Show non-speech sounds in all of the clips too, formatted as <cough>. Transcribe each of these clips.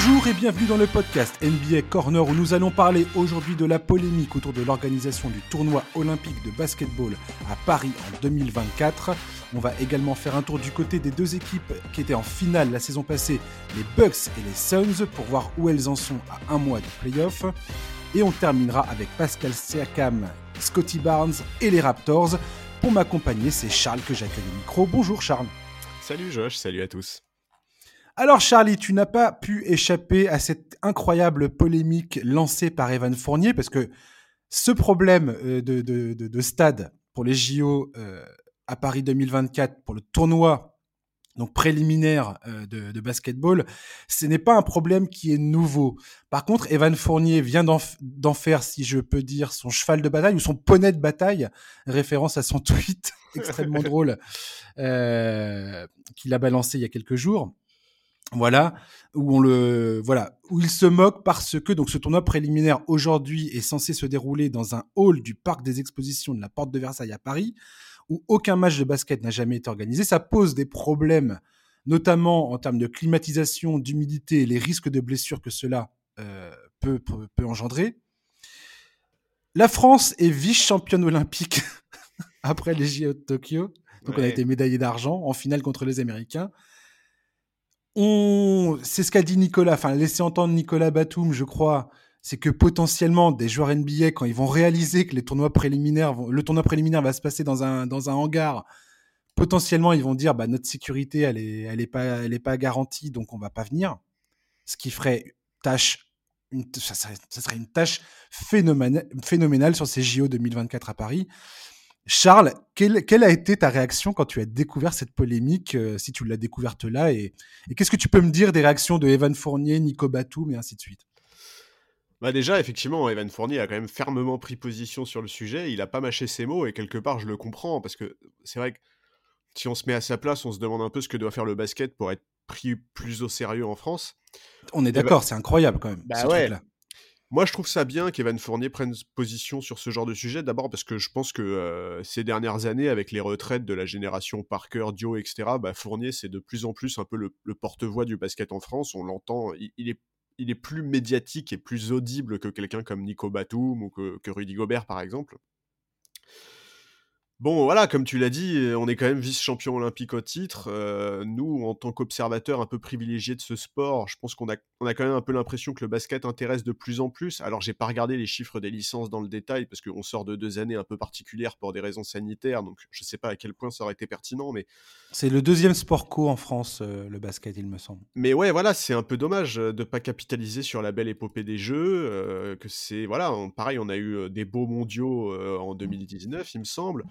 Bonjour et bienvenue dans le podcast NBA Corner où nous allons parler aujourd'hui de la polémique autour de l'organisation du tournoi olympique de basketball à Paris en 2024. On va également faire un tour du côté des deux équipes qui étaient en finale la saison passée, les Bucks et les Suns, pour voir où elles en sont à un mois du playoff. Et on terminera avec Pascal Siakam, Scotty Barnes et les Raptors. Pour m'accompagner, c'est Charles que j'accueille au micro. Bonjour Charles. Salut Josh, salut à tous. Alors Charlie, tu n'as pas pu échapper à cette incroyable polémique lancée par Evan Fournier parce que ce problème euh, de, stade pour les JO euh, à Paris 2024, pour le tournoi donc préliminaire euh, de, basketball, ce n'est pas un problème qui est nouveau. Par contre, Evan Fournier vient d'en faire, si je peux dire, son cheval de bataille ou son poney de bataille, référence à son tweet <laughs> extrêmement drôle qu'il a balancé il y a quelques jours voilà où on le voilà où il se moque parce que donc ce tournoi préliminaire aujourd'hui est censé se dérouler dans un hall du parc des expositions de la Porte de Versailles à Paris où aucun match de basket n'a jamais été organisé. Ça pose des problèmes notamment en termes de climatisation d'humidité et les risques de blessures que cela euh, peut, peut, engendrer. La France est vice championne olympique <laughs> après les JO de Tokyo. Donc on a été médaillé d'argent en finale contre les Américains c'est ce qu'a dit Nicolas, enfin laissé entendre Nicolas Batum, je crois, c'est que potentiellement des joueurs NBA quand ils vont réaliser que les tournois préliminaires, le tournoi préliminaire va se passer dans un dans un hangar, potentiellement ils vont dire bah notre sécurité elle est elle est pas elle est pas garantie donc on va pas venir, ce qui ferait tâche une, ça, serait, une tâche phénoménale, phénoménale sur ces JO 2024 à Paris. Charles, quelle, a été ta réaction quand tu as découvert cette polémique, euh, si tu l'as découverte là, et, qu'est-ce que tu peux me dire des réactions de Evan Fournier, Nico Batum et ainsi de suite? Bah déjà, effectivement, Evan Fournier a quand même fermement pris position sur le sujet. Il a pas mâché ses mots et quelque part, je le comprends parce que c'est vrai que si on se met à sa place, on se demande un peu ce que doit faire le basket pour être pris plus au sérieux en France. On est d'accord, c'est incroyable quand même. Bah ouais. Moi, je trouve ça bien qu'Evan Fournier prenne position sur ce genre de sujet. D'abord parce que je pense que ces dernières années, avec les retraites de la génération Parker, Dio, etc., bah, Fournier, c'est de plus en plus un peu le, porte-voix du basket en France. On l'entend, il, est, il est plus médiatique et plus audible que quelqu'un comme Nico Batum ou que Rudy Gobert, par exemple. Bon, voilà, comme tu l'as dit, euh, on est quand même vice-champion olympique au titre. Euh, nous, en tant qu'observateurs un peu privilégiés de ce sport, je pense qu'on a, on a quand même un peu l'impression que le basket intéresse de plus en plus. Alors, j'ai pas regardé les chiffres des licences dans le détail parce qu'on sort de deux années un peu particulières pour des raisons sanitaires, donc je sais pas à quel point ça aurait été pertinent, mais c'est le deuxième sport co en France, euh, le basket, il me semble. Mais ouais, voilà, c'est un peu dommage de pas capitaliser sur la belle épopée des jeux. que c'est voilà, pareil, on a eu des beaux mondiaux en 2019, il me semble.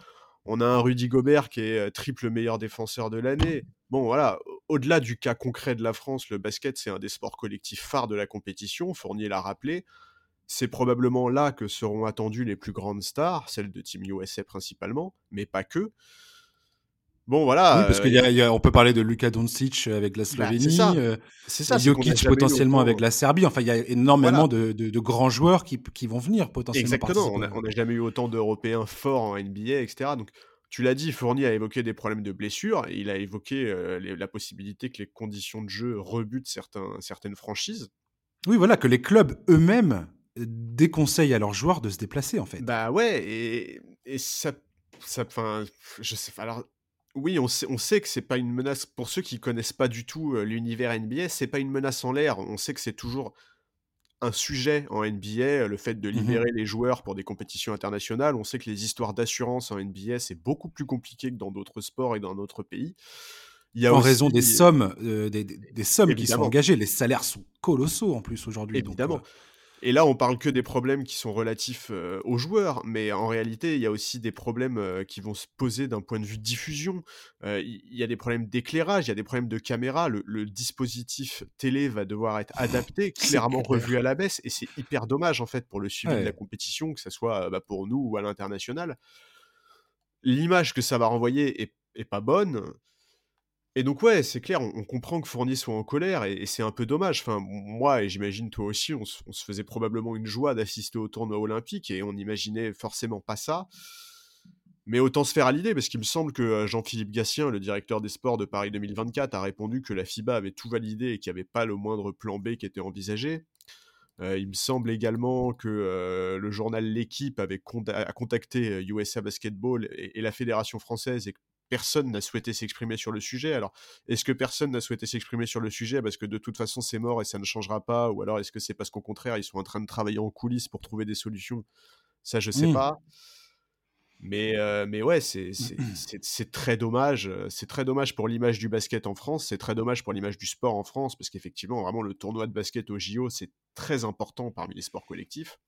On a un Rudy Gobert qui est triple meilleur défenseur de l'année. Bon, voilà, au-delà du cas concret de la France, le basket, c'est un des sports collectifs phares de la compétition, Fournier l'a rappelé. C'est probablement là que seront attendues les plus grandes stars, celles de Team USA principalement, mais pas que. Bon, voilà. Oui, parce qu'on euh, peut parler de Luka Doncic avec la bah, Slovénie, euh, ça. Jokic potentiellement avec la Serbie. Enfin, il y a énormément de, grands joueurs qui, vont venir potentiellement. Exactement. On n'a jamais eu autant d'Européens forts en NBA, etc. Donc, tu l'as dit, Fournier a évoqué des problèmes de blessures. il a évoqué euh, la possibilité que les conditions de jeu rebutent certains, certaines franchises. Oui, voilà, que les clubs eux-mêmes déconseillent à leurs joueurs de se déplacer, en fait. Bah ouais, et, et ça, ça, enfin, je sais, alors oui, on sait, que c'est pas une menace pour ceux qui connaissent pas du tout euh, l'univers NBA, c'est pas une menace en l'air. On sait que c'est toujours un sujet en NBA, le fait de mmh libérer les joueurs pour des compétitions internationales. On sait que les histoires d'assurance en NBA, c'est beaucoup plus compliqué que dans d'autres sports et dans d'autres pays. Il y a en raison des sommes, euh, des, sommes qui sont engagées. Les salaires sont colossaux en plus aujourd'hui. Évidemment. Euh, et là, on parle que des problèmes qui sont relatifs euh, aux joueurs, mais en réalité, il y a aussi des problèmes euh, qui vont se poser d'un point de vue diffusion. Euh, il y, a des problèmes d'éclairage, il y a des problèmes de caméra. Le, dispositif télé va devoir être adapté, <laughs> clairement revu à la baisse, et c'est hyper dommage en fait pour le suivi de la compétition, que ce soit bah, pour nous ou à l'international. L'image que ça va renvoyer est, est pas bonne. Et donc ouais, c'est clair, on, comprend que Fournier soit en colère et, c'est un peu dommage. Enfin, moi et j'imagine toi aussi, on, se faisait probablement une joie d'assister au tournoi olympique et on n'imaginait forcément pas ça. Mais autant se faire à l'idée, parce qu'il me semble que Jean-Philippe Gatien, le directeur des sports de Paris 2024, a répondu que la FIBA avait tout validé et qu'il n'y avait pas le moindre plan B qui était envisagé. il me semble également que le journal L'équipe avait a contacté USA Basketball et, la Fédération française et personne n'a souhaité s'exprimer sur le sujet. Alors, est-ce que personne n'a souhaité s'exprimer sur le sujet parce que de toute façon c'est mort et ça ne changera pas? Ou alors est-ce que c'est parce qu'au contraire ils sont en train de travailler en coulisses pour trouver des solutions? Ça, je sais mmh. pas. Mais, mais ouais, c'est très dommage. C'est très dommage pour l'image du basket en France. C'est très dommage pour l'image du sport en France parce qu'effectivement, vraiment, le tournoi de basket au JO, c'est très important parmi les sports collectifs.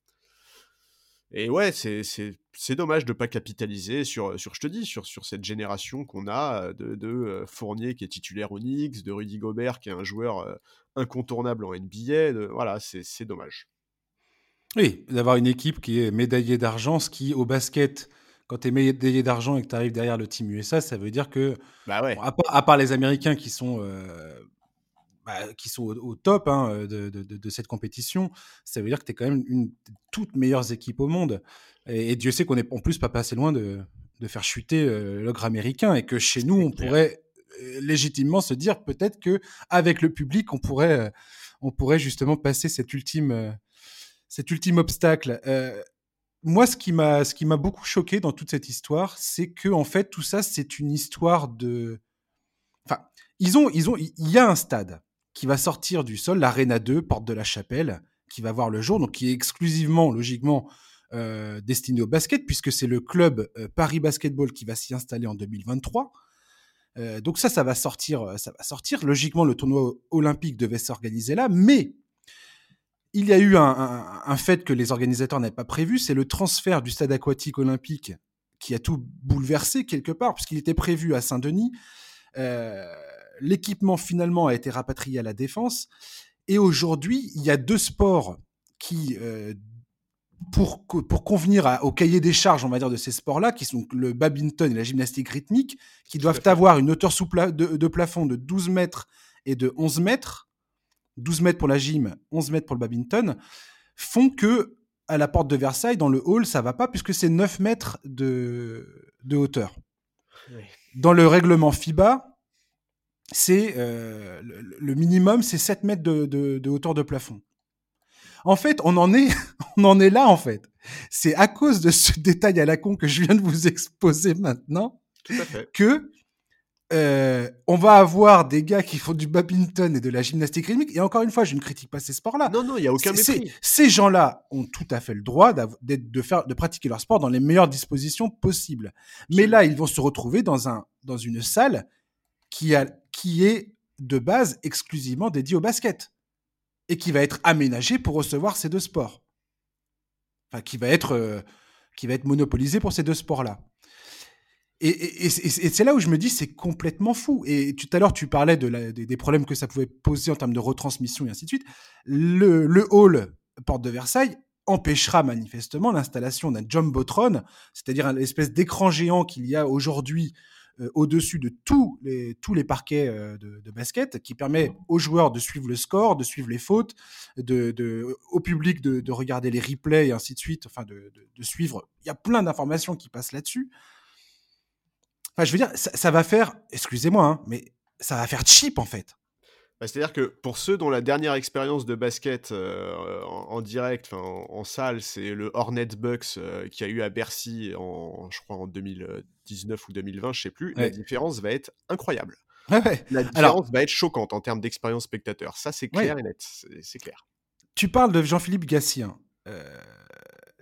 Et ouais, c'est dommage de ne pas capitaliser sur, sur, je te dis, sur, sur cette génération qu'on a de, de Fournier qui est titulaire au Knicks, de Rudy Gobert qui est un joueur incontournable en NBA. De, voilà, c'est dommage. Oui, d'avoir une équipe qui est médaillée d'argent, ce qui au basket quand tu es médaillé d'argent et que tu arrives derrière le team USA, ça veut dire que, bah ouais. à, part, les Américains qui sont, euh, bah, qui sont au, top hein, de, de, de, cette compétition, ça veut dire que tu es quand même une des toutes meilleures équipes au monde. Et, Dieu sait qu'on est en plus pas assez loin de, faire chuter euh, l'ogre américain et que chez nous, on pourrait euh, légitimement se dire peut-être que avec le public, on pourrait, on pourrait justement passer cet ultime, cet ultime obstacle moi, ce qui m'a, ce qui m'a beaucoup choqué dans toute cette histoire, c'est que en fait, tout ça, c'est une histoire de. Enfin, ils ont, ils ont, il y a un stade qui va sortir du sol, l'Arena 2, porte de la Chapelle, qui va voir le jour, donc qui est exclusivement, logiquement, euh, destiné au basket, puisque c'est le club euh, Paris Basketball qui va s'y installer en 2023. Euh, donc ça, ça va sortir, ça va sortir. Logiquement, le tournoi olympique devait s'organiser là, mais il y a eu un, fait que les organisateurs n'avaient pas prévu, c'est le transfert du stade aquatique olympique qui a tout bouleversé quelque part, puisqu'il était prévu à Saint-Denis. Euh, l'équipement finalement a été rapatrié à la défense. Et aujourd'hui, il y a deux sports qui, euh, pour, pour convenir au cahier des charges, on va dire, de ces sports-là, qui sont le badminton et la gymnastique rythmique, qui doivent avoir une hauteur sous de, de plafond de 12 mètres et de 11 mètres 12 mètres pour la gym, 11 mètres pour le badminton, font que à la porte de Versailles, dans le hall, ça va pas puisque c'est 9 mètres de, de hauteur. Dans le règlement FIBA, c'est euh, le, minimum, c'est 7 mètres de, de, hauteur de plafond. En fait, on en est, <laughs> on en est là en fait. C'est à cause de ce détail à la con que je viens de vous <laughs> exposer maintenant que euh, on va avoir des gars qui font du badminton et de la gymnastique rythmique. Et encore une fois, je ne critique pas ces sports-là. Non, non, il y a aucun mépris. Ces gens-là ont tout à fait le droit de faire, de pratiquer leur sport dans les meilleures dispositions possibles. Mais là, ils vont se retrouver dans un, dans une salle qui a, qui est de base exclusivement dédiée au basket et qui va être aménagée pour recevoir ces deux sports. Enfin, qui va être, euh, qui va être monopolisée pour ces deux sports-là. Et, c'est là où je me dis, c'est complètement fou. Et tout à l'heure, tu parlais de des, problèmes que ça pouvait poser en termes de retransmission et ainsi de suite. Le, hall Porte de Versailles empêchera manifestement l'installation d'un Jumbotron, c'est-à-dire une espèce d'écran géant qu'il y a aujourd'hui euh, au-dessus de tous les, tous les parquets euh, de, basket, qui permet aux joueurs de suivre le score, de suivre les fautes, de, au public de, regarder les replays et ainsi de suite, enfin de, suivre. Il y a plein d'informations qui passent là-dessus je veux dire, ça, va faire, excusez-moi, hein, mais ça va faire cheap en fait. Bah, c'est-à-dire que pour ceux dont la dernière expérience de basket euh, en, direct, en, en, salle, c'est le Hornet Bucks euh, qui a eu à Bercy en, je crois, en 2019 ou 2020, je sais plus, la différence va être incroyable. La différence va être choquante en termes d'expérience spectateur. Ça, c'est clair et net. C'est clair. Tu parles de Jean-Philippe Gassien. Euh,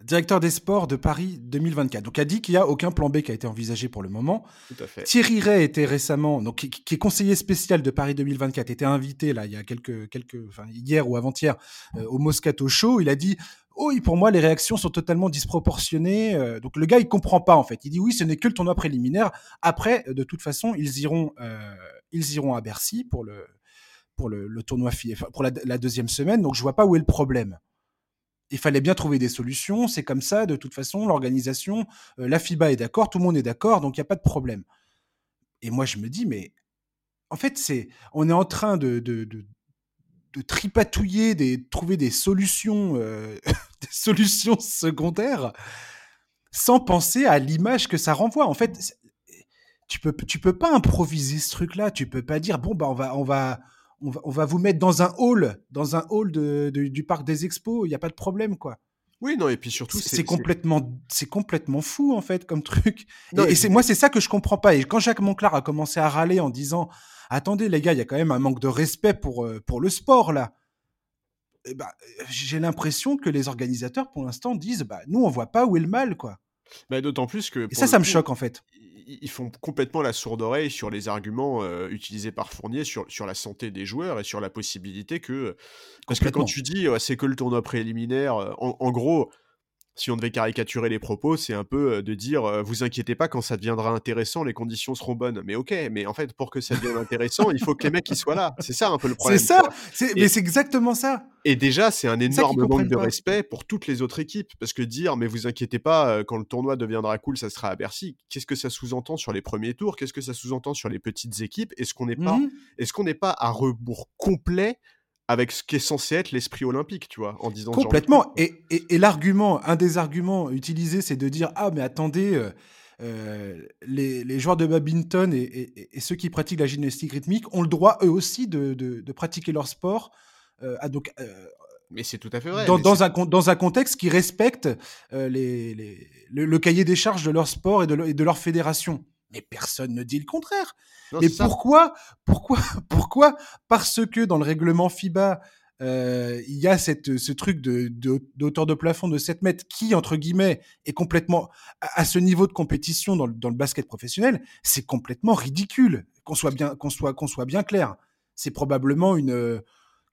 directeur des sports de Paris 2024. Donc, a dit qu'il n'y a aucun plan B qui a été envisagé pour le moment. Tout à fait. Thierry Ray était récemment, donc qui, est conseiller spécial de Paris 2024, était invité là il y a quelques, quelques, enfin hier ou avant-hier euh, au Moscato Show. Il a dit Oh, pour moi, les réactions sont totalement disproportionnées. Euh, donc, le gars, il comprend pas, en fait. Il dit oui, ce n'est que le tournoi préliminaire. Après, de toute façon, ils iront, euh, ils iront à Bercy pour le, pour le, pour la, deuxième semaine. Donc, je vois pas où est le problème il fallait bien trouver des solutions. C'est comme ça, de toute façon, l'organisation, euh, la FIBA est d'accord, tout le monde est d'accord, donc il n'y a pas de problème. Et moi, je me dis, mais en fait, c'est, on est en train de, de, de, tripatouiller, des, trouver des solutions, euh, <laughs> des solutions secondaires sans penser à l'image que ça renvoie. En fait, tu peux, tu peux pas improviser ce truc-là. Tu peux pas dire bon bah on va, on va, on va, vous mettre dans un hall, dans un hall de, du parc des expos. Il n'y a pas de problème quoi. Oui, non, et puis surtout, c'est complètement, c'est complètement fou en fait comme truc. et, c'est moi, c'est ça que je comprends pas. Et quand Jacques Monclar a commencé à râler en disant, attendez les gars, il y a quand même un manque de respect pour euh, pour le sport là. Ben, j'ai l'impression que les organisateurs, pour l'instant, disent, bah nous, on voit pas où est le mal, quoi. Bah, d'autant plus que. Et ça, ça me choque en fait ils font complètement la sourde oreille sur les arguments euh, utilisés par Fournier sur, sur la santé des joueurs et sur la possibilité que. Parce que quand tu dis c'est que le tournoi préliminaire, euh, en, gros, si on devait caricaturer les propos, c'est un peu euh, de dire euh, vous inquiétez pas, quand ça deviendra intéressant, les conditions seront bonnes. Mais ok, mais en fait, pour que ça devienne intéressant, il faut que les mecs ils soient là. C'est ça un peu le problème. C'est ça, mais c'est exactement ça. Et déjà, c'est un énorme manque de respect pour toutes les autres équipes. Parce que dire mais vous inquiétez pas, euh, quand le tournoi deviendra cool, ça sera à Bercy. Qu'est-ce que ça sous-entend sur les premiers tours? Qu'est-ce que ça sous-entend sur les petites équipes? Est-ce qu'on n'est pas, mmh est-ce qu'on n'est pas à rebours complet avec ce qui est censé être l'esprit olympique, tu vois, en disant complètement. Et, et, l'argument, un des arguments utilisés, c'est de dire ah mais attendez, euh, euh, les, les, joueurs de badminton et, et, ceux qui pratiquent la gymnastique rythmique ont le droit eux aussi de, de, pratiquer leur sport. Euh, à donc, mais c'est tout à fait vrai. Dans, dans un, dans un contexte qui respecte les, les, le, cahier des charges de leur sport et de, et de leur fédération. Mais personne ne dit le contraire. Mais pourquoi, pourquoi, <laughs> pourquoi Parce que dans le règlement FIBA, euh, il y a cette, ce truc de, d'auteur de, plafond de 7 mètres qui, entre guillemets, est complètement à, ce niveau de compétition dans le, dans le basket professionnel, c'est complètement ridicule. Qu'on soit bien, qu'on soit, qu'on soit bien clair. C'est probablement une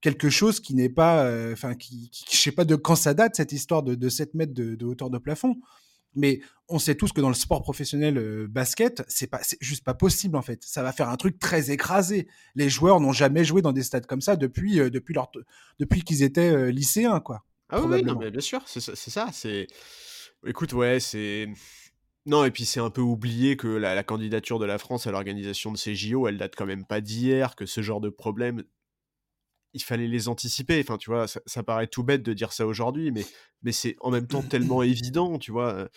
quelque chose qui n'est pas, euh, enfin, qui, qui, je sais pas de quand ça date cette histoire de, de 7 mètres de, de hauteur de plafond. Mais on sait tous que dans le sport professionnel euh, basket, c'est pas, juste pas possible en fait. Ça va faire un truc très écrasé. Les joueurs n'ont jamais joué dans des stades comme ça depuis, euh, depuis leur, depuis qu'ils étaient euh, lycéens, quoi. Ah oui, non, mais bien sûr, c'est ça. C'est, écoute, ouais, c'est. Non, et puis c'est un peu oublié que la, la, candidature de la France à l'organisation de ces JO, elle date quand même pas d'hier, que ce genre de problème, il fallait les anticiper. Enfin, tu vois, ça, paraît tout bête de dire ça aujourd'hui, mais, mais c'est en même temps <clears throat> tellement évident, tu vois.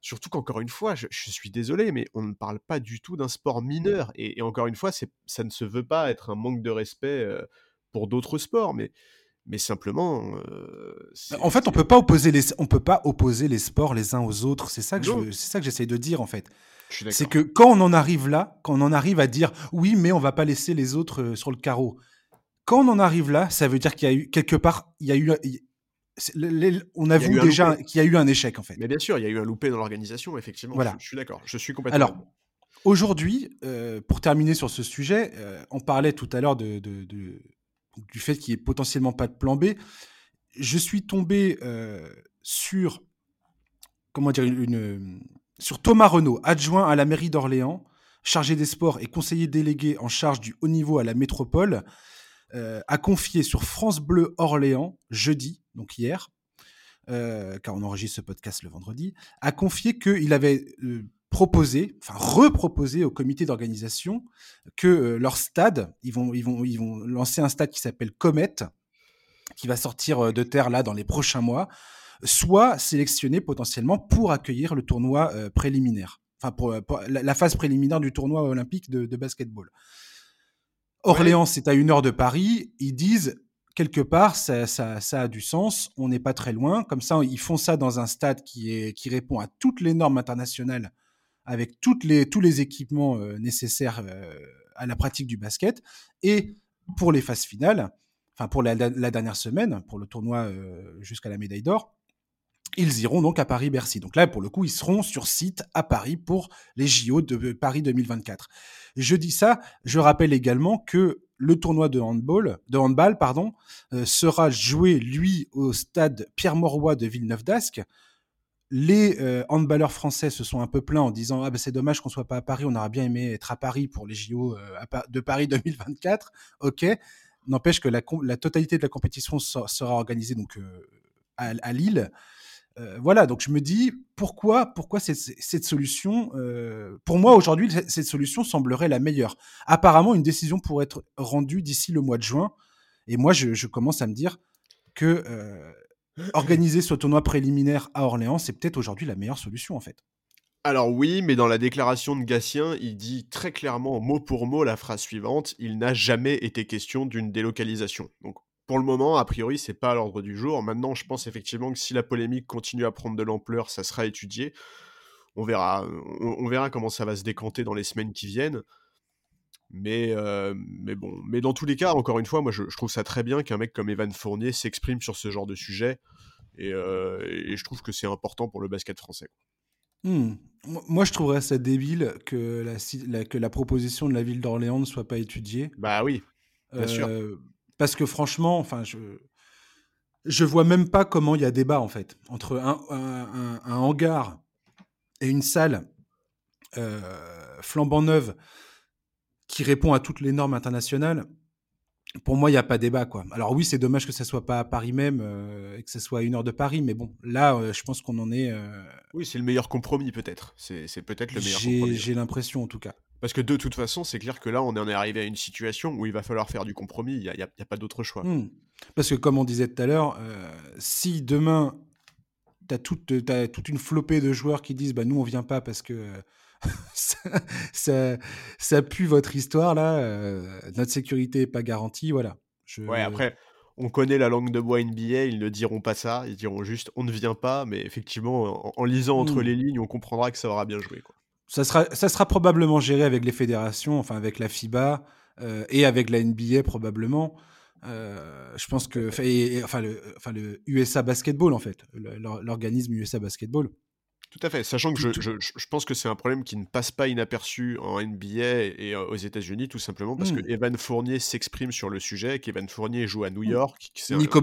Surtout qu'encore une fois, je, suis désolé, mais on ne parle pas du tout d'un sport mineur. Et, encore une fois, ça ne se veut pas être un manque de respect pour d'autres sports, mais, mais simplement. Bah, en fait, on peut pas opposer les, on peut pas opposer les sports les uns aux autres. C'est ça que c'est ça que j'essaye de dire en fait. C'est que quand on en arrive là, quand on en arrive à dire oui, mais on va pas laisser les autres sur le carreau quand on en arrive là, ça veut dire qu'il y a eu quelque part, il y a eu, on a vu déjà qu'il y a eu un échec en fait. Mais bien sûr, il y a eu un loupé dans l'organisation, effectivement. Voilà. Je, suis d'accord, je suis complètement. Alors, aujourd'hui, euh, pour terminer sur ce sujet, euh, on parlait tout à l'heure de, du fait qu'il n'y ait potentiellement pas de plan B. Je suis tombé euh, sur comment dire une, sur Thomas Renault, adjoint à la mairie d'Orléans, chargé des sports et conseiller délégué en charge du haut niveau à la métropole. Euh, a confié sur France Bleu Orléans, jeudi, donc hier, euh, car on enregistre ce podcast le vendredi, a confié qu'il avait euh, proposé, enfin reproposé au comité d'organisation que leur stade, ils vont, lancer un stade qui s'appelle Comet, qui va sortir de terre là dans les prochains mois, soit sélectionné potentiellement pour accueillir le tournoi préliminaire, enfin pour, la, phase préliminaire du tournoi olympique de, de basketball. Orléans, c'est à une heure de Paris. Ils disent quelque part, ça, a du sens. On n'est pas très loin. Comme ça, ils font ça dans un stade qui, est, qui répond à toutes les normes internationales, avec toutes les, tous les équipements euh, nécessaires euh, à la pratique du basket. Et pour les phases finales, enfin pour la, dernière semaine, pour le tournoi euh, jusqu'à la médaille d'or, ils iront donc à Paris-Bercy. Donc là, pour le coup, ils seront sur site à Paris pour les JO de Paris 2024. Je dis ça, je rappelle également que le tournoi de handball, de handball pardon, euh, sera joué, lui, au stade Pierre-Mauroy de Villeneuve-d'Ascq. Les euh, handballeurs français se sont un peu plaints en disant ah ben c'est dommage qu'on soit pas à Paris, on aurait bien aimé être à Paris pour les JO euh, de Paris 2024. Ok, n'empêche que la, totalité de la compétition sera organisée donc à Lille. Voilà, donc je me dis pourquoi, pourquoi cette, solution Pour moi, aujourd'hui, cette solution semblerait la meilleure. Apparemment, une décision pourrait être rendue d'ici le mois de juin. Et moi, je, commence à me dire que organiser ce tournoi préliminaire à Orléans, c'est peut-être aujourd'hui la meilleure solution en fait. Alors oui, mais dans la déclaration de Gatien, il dit très clairement, mot pour mot, la phrase suivante il n'a jamais été question d'une délocalisation. Donc pour le moment, a priori, c'est pas à l'ordre du jour. Maintenant, je pense effectivement que si la polémique continue à prendre de l'ampleur, ça sera étudié. On verra, on, verra comment ça va se décanter dans les semaines qui viennent. Mais, euh, mais bon, mais dans tous les cas, encore une fois, moi je, trouve ça très bien qu'un mec comme Evan Fournier s'exprime sur ce genre de sujet. Et, euh, et je trouve que c'est important pour le basket français. Hmm. Moi, je trouverais ça débile que la, que la proposition de la ville d'Orléans ne soit pas étudiée. Bah oui, bien sûr. Parce que franchement, enfin, je je vois même pas comment il y a débat en fait entre un, un, hangar et une salle euh, flambant neuve qui répond à toutes les normes internationales pour moi, il n'y a pas débat, quoi. Alors oui, c'est dommage que ça soit pas à Paris même euh, et que ça soit à une heure de Paris, mais bon, là, euh, je pense qu'on en est. Oui, c'est le meilleur compromis, peut-être. C'est peut-être le meilleur compromis. J'ai l'impression, en tout cas. Parce que de toute façon, c'est clair que là, on en est arrivé à une situation où il va falloir faire du compromis. Il n'y a, a, pas d'autre choix. Hmm. Parce que, comme on disait tout à l'heure, si demain, tu as, as, toute une flopée de joueurs qui disent bah, nous, on vient pas parce que <laughs> ça, ça, pue votre histoire là. Euh, notre sécurité n'est pas garantie, voilà. Ouais, après, on connaît la langue de bois NBA, ils ne diront pas ça, ils diront juste on ne vient pas, mais effectivement, en, lisant entre mmh. les lignes, on comprendra que ça aura bien joué. Quoi. Ça, sera, ça sera probablement géré avec les fédérations, enfin avec la FIBA euh, et avec la NBA probablement. Euh, je pense que, enfin, le, enfin le USA Basketball en fait, l'organisme USA Basketball. Tout à fait, sachant que je, je, je pense que c'est un problème qui ne passe pas inaperçu en NBA et aux États-Unis, tout simplement parce que mmh. Evan Fournier s'exprime sur le sujet, qu'Evan Fournier joue à New mmh. York. Nico,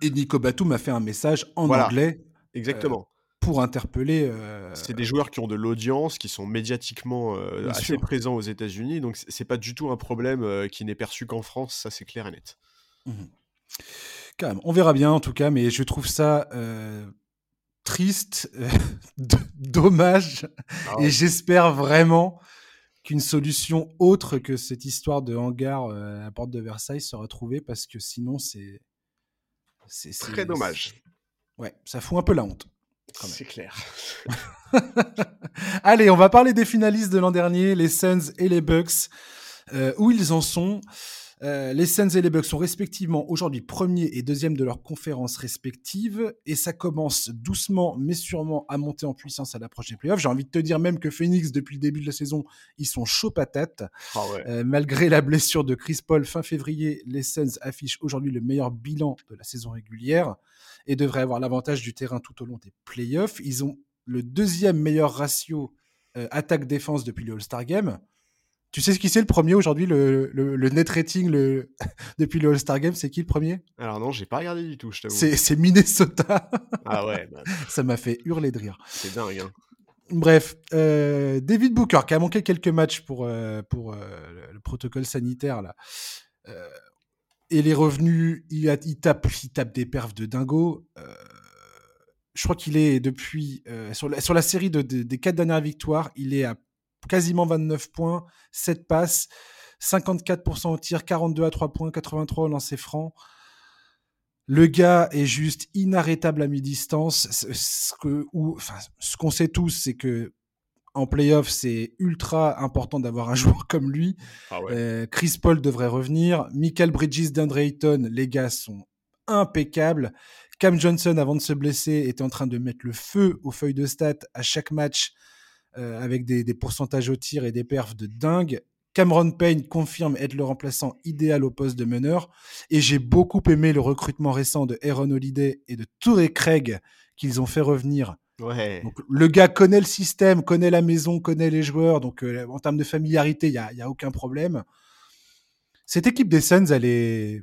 et Nico Batum a fait un message en anglais. Exactement. Euh, pour interpeller. Euh, c'est des joueurs qui ont de l'audience, qui sont médiatiquement euh, assez présents aux États-Unis, donc c'est pas du tout un problème qui n'est perçu qu'en France, ça c'est clair et net. Mmh. Quand même, on verra bien en tout cas, mais je trouve ça triste, euh, <laughs> dommage, ah et j'espère vraiment qu'une solution autre que cette histoire de hangar euh, à la porte de Versailles sera trouvée, parce que sinon c'est... C'est très dommage. Ouais, ça fout un peu la honte. C'est clair. <laughs> Allez, on va parler des finalistes de l'an dernier, les Suns et les Bucks. Euh, où ils en sont? Euh, les Suns et les Bucks sont respectivement aujourd'hui premier et deuxième de leurs conférences respectives et ça commence doucement mais sûrement à monter en puissance à l'approche des playoffs. J'ai envie de te dire même que Phoenix depuis le début de la saison, ils sont chauds patates. Ah euh, malgré la blessure de Chris Paul fin février, les Suns affichent aujourd'hui le meilleur bilan de la saison régulière et devraient avoir l'avantage du terrain tout au long des playoffs. Ils ont le deuxième meilleur ratio euh, attaque-défense depuis le All-Star Game. Tu sais ce qui c'est le premier aujourd'hui, le, le, net rating le... <laughs> depuis le All-Star Game, c'est qui le premier? Alors non, j'ai pas regardé du tout, je t'avoue. C'est Minnesota. ah ouais. Bah. <laughs> Ça m'a fait hurler de rire. C'est dingue. Hein. Bref, euh, David Booker qui a manqué quelques matchs pour, euh, pour euh, le protocole sanitaire là. et les revenus, il, il, tape, il tape des perfs de dingo. je crois qu'il est depuis sur la, sur la série de, des quatre dernières victoires, il est à quasiment 29 points, 7 passes, 54% au tir, 42 à 3 points, 83 au lancer franc. Le gars est juste inarrêtable à mi-distance. Ce qu'on sait tous, c'est que en playoff, c'est ultra important d'avoir un <laughs> joueur comme lui. Ah euh, Chris Paul devrait revenir. Michael Bridges, d'Andre Ayton, les gars sont impeccables. Cam Johnson, avant de se blesser, était en train de mettre le feu aux feuilles de stats à chaque match. Euh, avec des, pourcentages au tir et des perfs de dingue. Cameron Payne confirme être le remplaçant idéal au poste de meneur. Et j'ai beaucoup aimé le recrutement récent de Aaron Holiday et de Touré Craig qu'ils ont fait revenir. le gars connaît le système, connaît la maison, connaît les joueurs. Donc euh, en termes de familiarité, il n'y a, y a aucun problème. Cette équipe des Suns, elle est,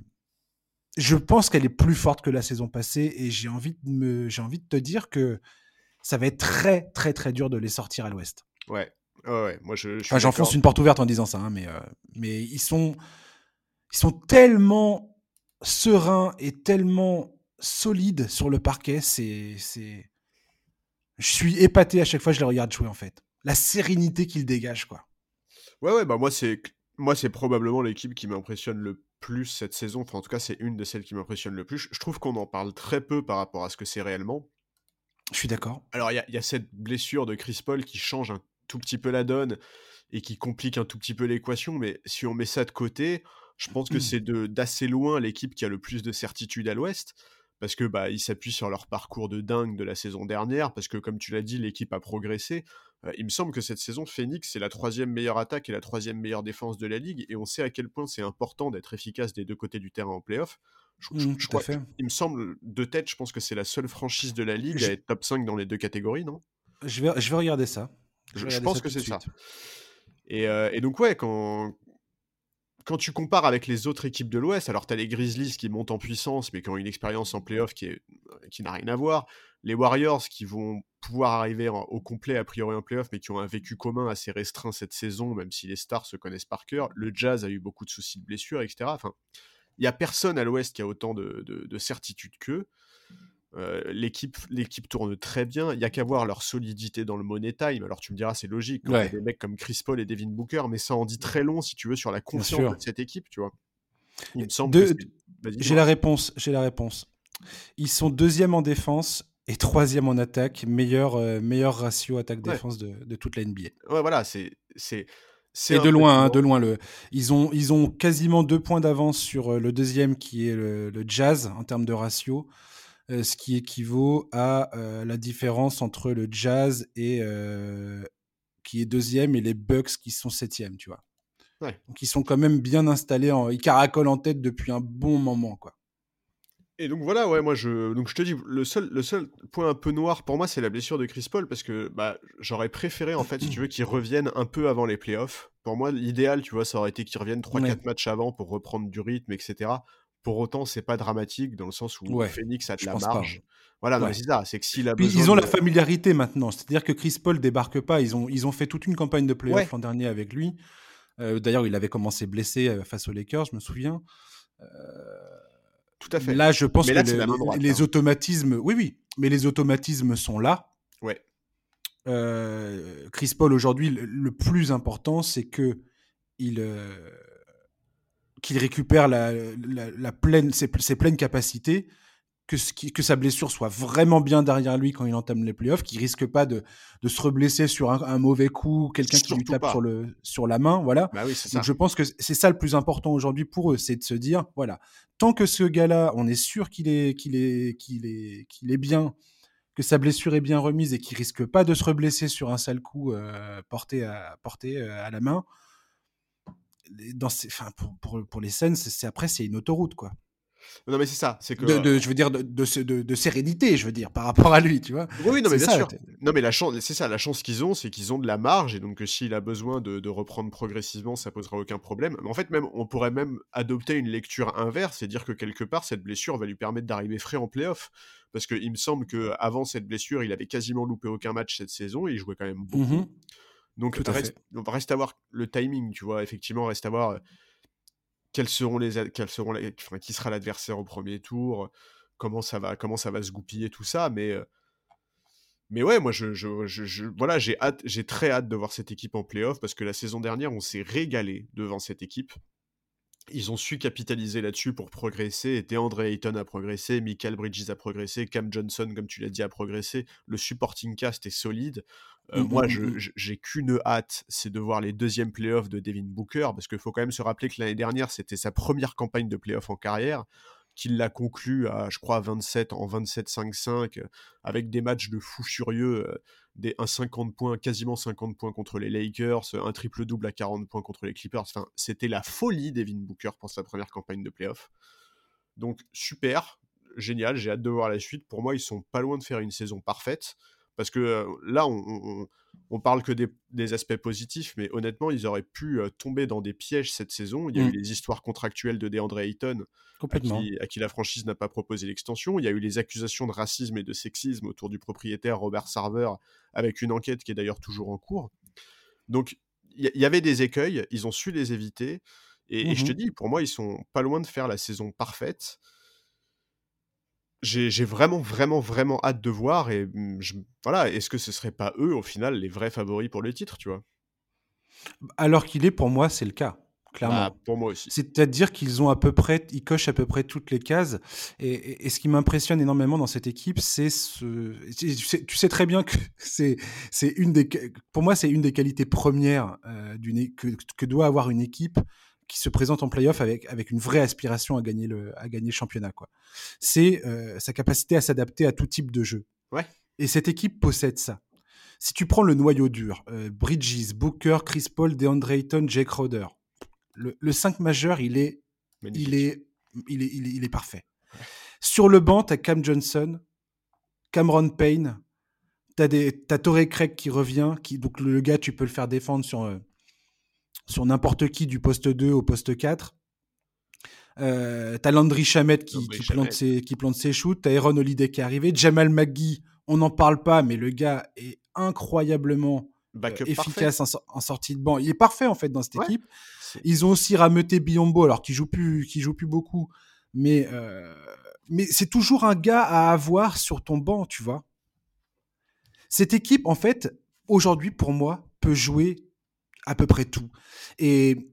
je pense qu'elle est plus forte que la saison passée et j'ai envie de me, j'ai envie de te dire que ça va être très, très, très dur de les sortir à l'ouest. Ouais. ouais, Moi, je, j'enfonce une porte ouverte en disant ça, hein, mais, euh, mais ils sont, ils sont tellement sereins et tellement solides sur le parquet. C'est, c'est, je suis épaté à chaque fois que je les regarde jouer en fait. La sérénité qu'ils dégagent, quoi. Ouais, ouais. Bah moi, c'est, moi, c'est probablement l'équipe qui m'impressionne le plus cette saison. Enfin, en tout cas, c'est une de celles qui m'impressionne le plus. Je trouve qu'on en parle très peu par rapport à ce que c'est réellement. Je suis d'accord. Alors, il y, a cette blessure de Chris Paul qui change un tout petit peu la donne et qui complique un tout petit peu l'équation, mais si on met ça de côté, je pense que mmh. c'est d'assez loin l'équipe qui a le plus de certitude à l'Ouest parce que bah, ils s'appuient sur leur parcours de dingue de la saison dernière, parce que comme tu l'as dit, l'équipe a progressé. Euh, il me semble que cette saison, Phoenix, c'est la troisième meilleure attaque et la troisième meilleure défense de la ligue, et on sait à quel point c'est important d'être efficace des deux côtés du terrain en playoff. Je, mmh, crois, il me semble, de tête, je pense que c'est la seule franchise de la ligue à être top 5 dans les deux catégories, non? Je vais, je vais regarder ça. Je, pense que c'est ça. Et, euh, et, donc, ouais, quand, quand tu compares avec les autres équipes de l'Ouest, alors tu as les Grizzlies qui montent en puissance, mais qui ont une expérience en playoff qui, qui n'a rien à voir. Les Warriors qui vont pouvoir arriver au complet a priori en playoff, mais qui ont un vécu commun assez restreint cette saison, même si les stars se connaissent par cœur. Le Jazz a eu beaucoup de soucis de blessures, etc. Enfin, il n'y a personne à l'Ouest qui a autant de, de, de certitude qu'eux. Euh, l'équipe, l'équipe tourne très bien. Il y a qu'à voir leur solidité dans le money time. Alors tu me diras, c'est logique. Quand des mecs comme Chris Paul et Devin Booker, mais ça en dit très long si tu veux sur la confiance de cette équipe, tu vois. Il me semble. J'ai la réponse. J'ai la réponse. Ils sont deuxième en défense et troisième en attaque, meilleur, euh, meilleur ratio attaque-défense de, de, toute la NBA. Ouais, voilà, c'est. c'est et de loin, hein, de loin. Le... Ils, ont, ils ont quasiment deux points d'avance sur euh, le deuxième qui est le, le Jazz en termes de ratio. Euh, ce qui équivaut à euh, la différence entre le Jazz et euh, qui est deuxième et les Bucks qui sont septième, tu vois. Donc ils sont quand même bien installés, en... ils caracolent en tête depuis un bon moment, quoi. Et donc voilà, ouais, moi je, donc je te dis, le seul, le seul point un peu noir pour moi, c'est la blessure de Chris Paul parce que bah, j'aurais préféré en fait, si tu veux, qu'il revienne un peu avant les playoffs. Pour moi, l'idéal, tu vois, ça aurait été qu'il revienne 3-4 matchs avant pour reprendre du rythme, etc. Pour autant, c'est pas dramatique dans le sens où Phoenix a de la marge. Voilà, c'est ça. C'est que s'il a Ils ont la familiarité maintenant. C'est-à-dire que Chris Paul débarque pas. Ils ont, ils ont fait toute une campagne de playoff l'an dernier avec lui. Euh, d'ailleurs, il avait commencé blessé euh, face aux Lakers, je me souviens. Euh, Tout à fait. Là, je pense que les, hein. automatismes, oui, oui, mais les automatismes sont là. Ouais. Chris Paul aujourd'hui, le, plus important, c'est que il qu'il récupère la, la, pleine, ses, pleines capacités, que, que sa blessure soit vraiment bien derrière lui quand il entame les playoffs, qu'il risque pas de, de se reblesser sur un, mauvais coup, quelqu'un qui lui tape sur, le, sur la main, voilà. Bah oui, Donc je pense que c'est ça le plus important aujourd'hui pour eux, c'est de se dire, voilà, tant que ce gars-là, on est sûr qu'il est, qu'il est, qu'il est, qu'il est bien, que sa blessure est bien remise et qu'il risque pas de se reblesser sur un sale coup euh, porté, à, porté euh, à la main, dans pour, pour, pour, les scènes, c'est après, c'est une autoroute, quoi. Non, mais c'est ça. C'est que... De, je veux dire, de, de, de, sérénité, je veux dire, par rapport à lui, tu vois. Oui, non, mais bien sûr. Non, mais la chance, c'est ça, la chance qu'ils ont, c'est qu'ils ont de la marge, et donc s'il a besoin de, reprendre progressivement, ça posera aucun problème. Mais en fait, même, on pourrait même adopter une lecture inverse et dire que quelque part, cette blessure va lui permettre d'arriver frais en playoff. Parce qu'il me semble qu'avant cette blessure, il avait quasiment loupé aucun match cette saison, et il jouait quand même beaucoup. Mmh donc, reste, reste, à voir le timing, tu vois. Effectivement, reste à voir euh, quels seront les, quels qui sera l'adversaire au premier tour, comment ça va, comment ça va se goupiller tout ça. Mais, mais ouais, moi, je, voilà, j'ai hâte, j'ai très hâte de voir cette équipe en playoff parce que la saison dernière, on s'est régalé devant cette équipe. Ils ont su capitaliser là-dessus pour progresser. Et DeAndre Ayton a progressé, Michael Bridges a progressé, Cam Johnson, comme tu l'as dit, a progressé. Le supporting cast est solide. Euh, mmh, moi, mmh, mmh. j'ai qu'une hâte, c'est de voir les deuxièmes playoffs de Devin Booker, parce qu'il faut quand même se rappeler que l'année dernière, c'était sa première campagne de playoffs en carrière, qu'il l'a conclu à, je crois, 27 en 27-5-5, euh, avec des matchs de fou furieux, euh, des, un 50 points, quasiment 50 points contre les Lakers, un triple-double à 40 points contre les Clippers. Enfin, c'était la folie Devin Booker pour sa première campagne de playoffs. Donc, super, génial, j'ai hâte de voir la suite. Pour moi, ils sont pas loin de faire une saison parfaite. Parce que là, on, on, parle que des, aspects positifs, mais honnêtement, ils auraient pu tomber dans des pièges cette saison. Il y a eu mmh. les histoires contractuelles de DeAndre Ayton, à qui, à qui, la franchise n'a pas proposé l'extension. Il y a eu les accusations de racisme et de sexisme autour du propriétaire Robert Sarver, avec une enquête qui est d'ailleurs toujours en cours. Donc, il y, avait des écueils, ils ont su les éviter. Et, et, je te mmh dis, pour moi, ils sont pas loin de faire la saison parfaite j'ai vraiment, vraiment, vraiment hâte de voir. Et mmh, voilà, est-ce que ce serait pas eux, au final, les vrais favoris pour le titre, tu vois? Alors qu'il est, pour moi, c'est le cas. clairement. Bah, pour moi aussi. C'est-à-dire qu'ils ont à peu près, ils cochent à peu près toutes les cases. Et, et- et ce qui m'impressionne énormément dans cette équipe, c'est ce. Tu sais, tu sais très bien que <laughs> c'est, c'est une des, pour moi, c'est une des qualités premières euh, d'une é- que, que doit avoir une équipe qui se présente en playoff avec, avec une vraie aspiration à gagner le, à gagner le championnat. Quoi. C'est euh, sa capacité à s'adapter à tout type de jeu. Ouais. Et cette équipe possède ça. Si tu prends le noyau dur, euh, Bridges, Booker, Chris Paul, DeAndre Ayton, Jake Crowder, le, le 5 majeur, il est, il est, il est, il est, il est parfait. Sur le banc, tu as Cam Johnson, Cameron Payne, tu as, Torrey Craig qui revient, qui, donc le gars, tu peux le faire défendre sur, euh, sur n'importe qui du poste 2 au poste 4. Euh, t'as Landry Shamet qui, qui, plante ses, qui plante ses shoots, t'as Aaron Holiday qui est arrivé, Jamal McGee, on n'en parle pas, mais le gars est incroyablement euh, Backup efficace en, sor- en sortie de banc. Il est parfait en fait dans cette Ouais. équipe. Ils ont aussi rameuté Biombo, alors qu'il joue plus, qu'il joue plus beaucoup, mais euh, mais c'est toujours un gars à avoir sur ton banc, tu vois. Cette équipe, en fait, aujourd'hui pour moi, peut jouer à peu près tout. Et,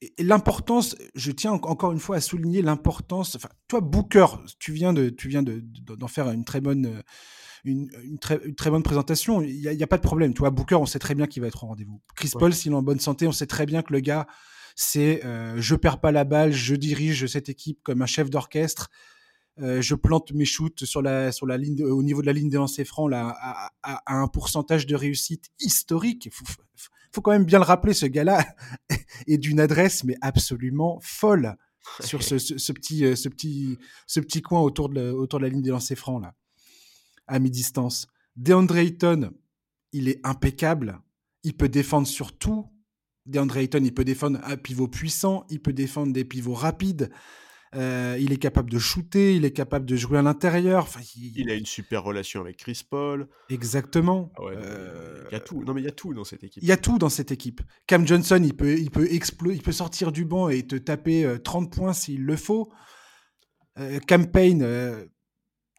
et l'importance, je tiens en- encore une fois à souligner l'importance. Enfin, toi, Booker, tu viens de, tu viens de- de- d'en faire une très bonne. euh, Une, une très, une très bonne présentation, il n'y a, pas de problème. Tu vois, Booker, on sait très bien qu'il va être au rendez-vous. Chris Ouais. Paul, s'il est en bonne santé, on sait très bien que le gars, c'est euh, je perds pas la balle, je dirige cette équipe comme un chef d'orchestre, euh, je plante mes shoots sur la, sur la ligne de- au niveau de la ligne des lancers francs là, à, à- à un pourcentage de réussite historique. Faut, faut- faut quand même bien le rappeler, ce gars-là <laughs> est d'une adresse mais absolument folle sur ce, ce- ce petit, euh, ce, petit, ce petit coin autour de, la, autour de la ligne des lancers francs là, à mi-distance. DeAndre Ayton, il est impeccable. Il peut défendre sur tout. DeAndre Ayton, il peut défendre un pivot puissant, il peut défendre des pivots rapides. Euh, il est capable de shooter, il est capable de jouer à l'intérieur. Enfin, il- Il a une super relation avec Chris Paul. Exactement. Ah ouais, Euh, il y a tout. Non, mais il y a tout dans cette équipe. Il y a tout dans cette équipe. Cam Johnson, il peut, il peut, il peut sortir du banc et te taper euh, 30 points s'il le faut. Euh, Cam Payne, euh,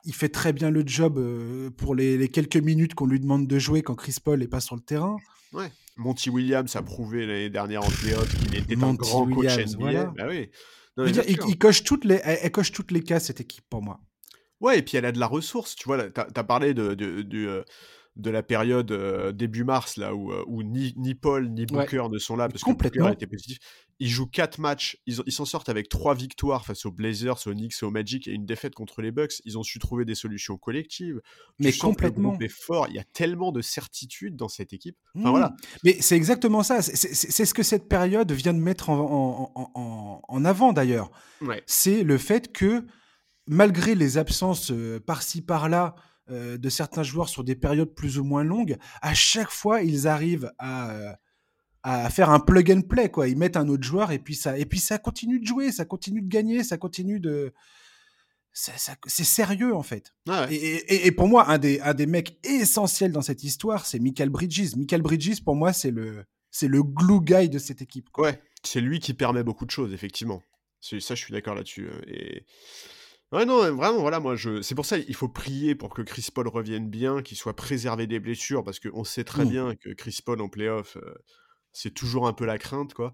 il fait très bien le job euh, pour les, les quelques minutes qu'on lui demande de jouer quand Chris Paul n'est pas sur le terrain. Ouais. Monty Williams a prouvé l'année dernière en playoff qu'il était un Monty grand coach NBA. voilà. Bah oui. Non, dire, il, coche toutes les, elle, elle coche toutes les cases, cette équipe, pour moi. Ouais, et puis elle a de la ressource. Tu vois, t'as as parlé de, de, de, euh, de la période euh, début mars, là, où, euh, où ni, ni Paul ni Ouais. Booker ne sont là, parce que Complètement. Booker était positif. Ils jouent quatre matchs. Ils s'en sortent avec trois victoires face aux Blazers, aux Knicks et aux Magic, et une défaite contre les Bucks. Ils ont su trouver des solutions collectives. Mais complètement. est fort. Il y a tellement de certitude dans cette équipe. Enfin, Mmh. voilà. Mais c'est exactement ça. C'est- ce que cette période vient de mettre en, en- en- en- en avant, d'ailleurs. Ouais. c'est le fait que malgré les absences euh, par-ci par-là euh, de certains joueurs sur des périodes plus ou moins longues, à chaque fois ils arrivent à, euh, à faire un plug and play quoi. Ils mettent un autre joueur et puis ça et puis ça continue de jouer, ça continue de gagner, ça continue de ça- ça- c'est sérieux en fait. Ouais. Et, et- et pour moi, un des, un des mecs essentiels dans cette histoire, c'est Michael Bridges. Michael Bridges, pour moi, c'est le, c'est le glue guy de cette équipe. quoi. Ouais, c'est lui qui permet beaucoup de choses, effectivement. C'est- Ça, je suis d'accord là-dessus. euh, Et... Ouais, non, vraiment, voilà, moi, je... c'est pour ça il faut prier pour que Chris Paul revienne bien, qu'il soit préservé des blessures, parce qu'on sait très Mm. bien que Chris Paul en playoff, euh, c'est toujours un peu la crainte, quoi.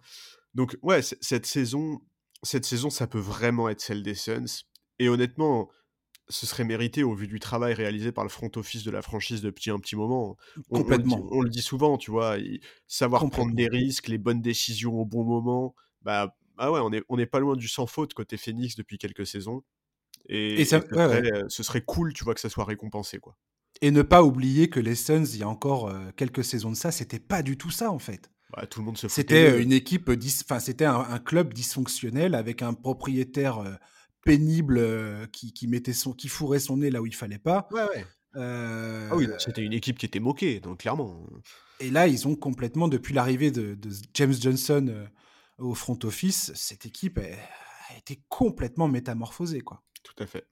Donc, ouais, cette saison, cette saison, ça peut vraiment être celle des Suns. Et honnêtement, ce serait mérité au vu du travail réalisé par le front office de la franchise depuis un petit moment. On, on le dit, Complètement. on le dit souvent, tu vois, savoir prendre des risques, les bonnes décisions au bon moment. Bah, ah ouais, on est, on est pas loin du sans faute côté Phoenix depuis quelques saisons. Et, Et ça- et ce, ouais, ouais. serait, euh, ce serait cool, tu vois, que ça soit récompensé, quoi. Et ne pas oublier que les Suns, il y a encore euh, quelques saisons de ça, c'était pas du tout ça en fait. Bah, tout le monde se foutait C'était euh, une équipe, enfin c'était un, un club dysfonctionnel avec un propriétaire euh, pénible euh, qui, qui mettait son, qui fourrait son nez là où il fallait pas. Ouais, ouais. Euh, Ah oui, c'était une équipe qui était moquée, donc clairement. Et là, ils ont complètement, depuis l'arrivée de, de James Johnson au front office, cette équipe eh, a été complètement métamorphosée, quoi. Tout à fait.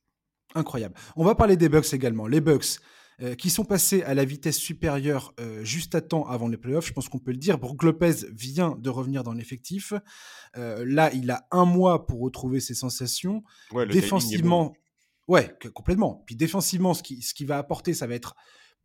Incroyable. On va parler des Bucks également. Les Bucks euh, qui sont passés à la vitesse supérieure euh, juste à temps avant les playoffs, je pense qu'on peut le dire. Brook Lopez vient de revenir dans l'effectif. Euh, là, il a un mois pour retrouver ses sensations. Ouais, bon. Défensivement, ouais, complètement. Puis défensivement, ce qui, ce qui va apporter, ça va être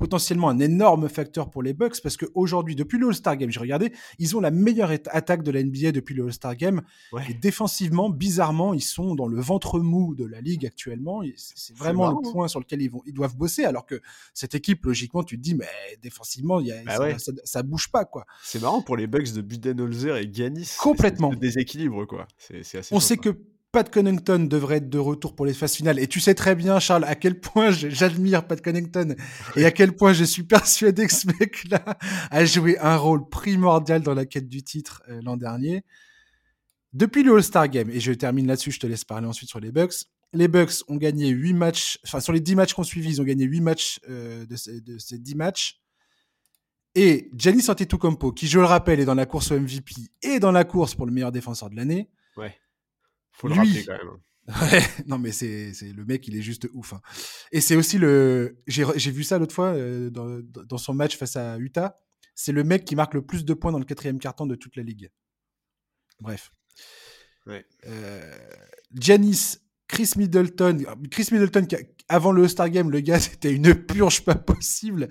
potentiellement un énorme facteur pour les Bucks parce qu'aujourd'hui, depuis le All-Star Game, j'ai regardé, ils ont la meilleure attaque de la NBA depuis le All-Star Game. Et défensivement, bizarrement, ils sont dans le ventre mou de la ligue actuellement. C'est vraiment le point sur lequel ils, vont, ils doivent bosser. Alors que cette équipe, logiquement, tu te dis, mais défensivement, y a, bah ça, bouge pas. quoi. C'est marrant pour les Bucks de Budenholzer et Giannis. Complètement. Déséquilibre, quoi. Assez On sait que Pat Connington devrait être de retour pour les phases finales. Et tu sais très bien, Charles, à quel point <laughs> j'admire Pat Connington et à quel point je suis persuadé que ce mec-là a joué un rôle primordial dans la quête du titre euh, l'an dernier. Depuis le All-Star Game, et je termine là-dessus, je te laisse parler ensuite sur les Bucks. Les Bucks ont gagné 8 matchs, enfin sur les 10 matchs qu'on suivi, ils ont gagné 8 matchs euh, de, ces, de, ces, 10 matchs. Et Giannis Antetokounmpo, qui je le rappelle est dans la course au MVP et dans la course pour le meilleur défenseur de l'année. Faut le rappeler quand même. Ouais, <laughs> non mais c'est le mec, il est juste ouf. Hein. Et c'est aussi le, j'ai vu ça l'autre fois euh, dans, dans, son match face à Utah. C'est le mec qui marque le plus de points dans le quatrième carton de toute la ligue. Bref. Ouais. Euh, Giannis, Chris Middleton, Chris Middleton, avant le All-Star Game, le gars <laughs> c'était une purge pas possible.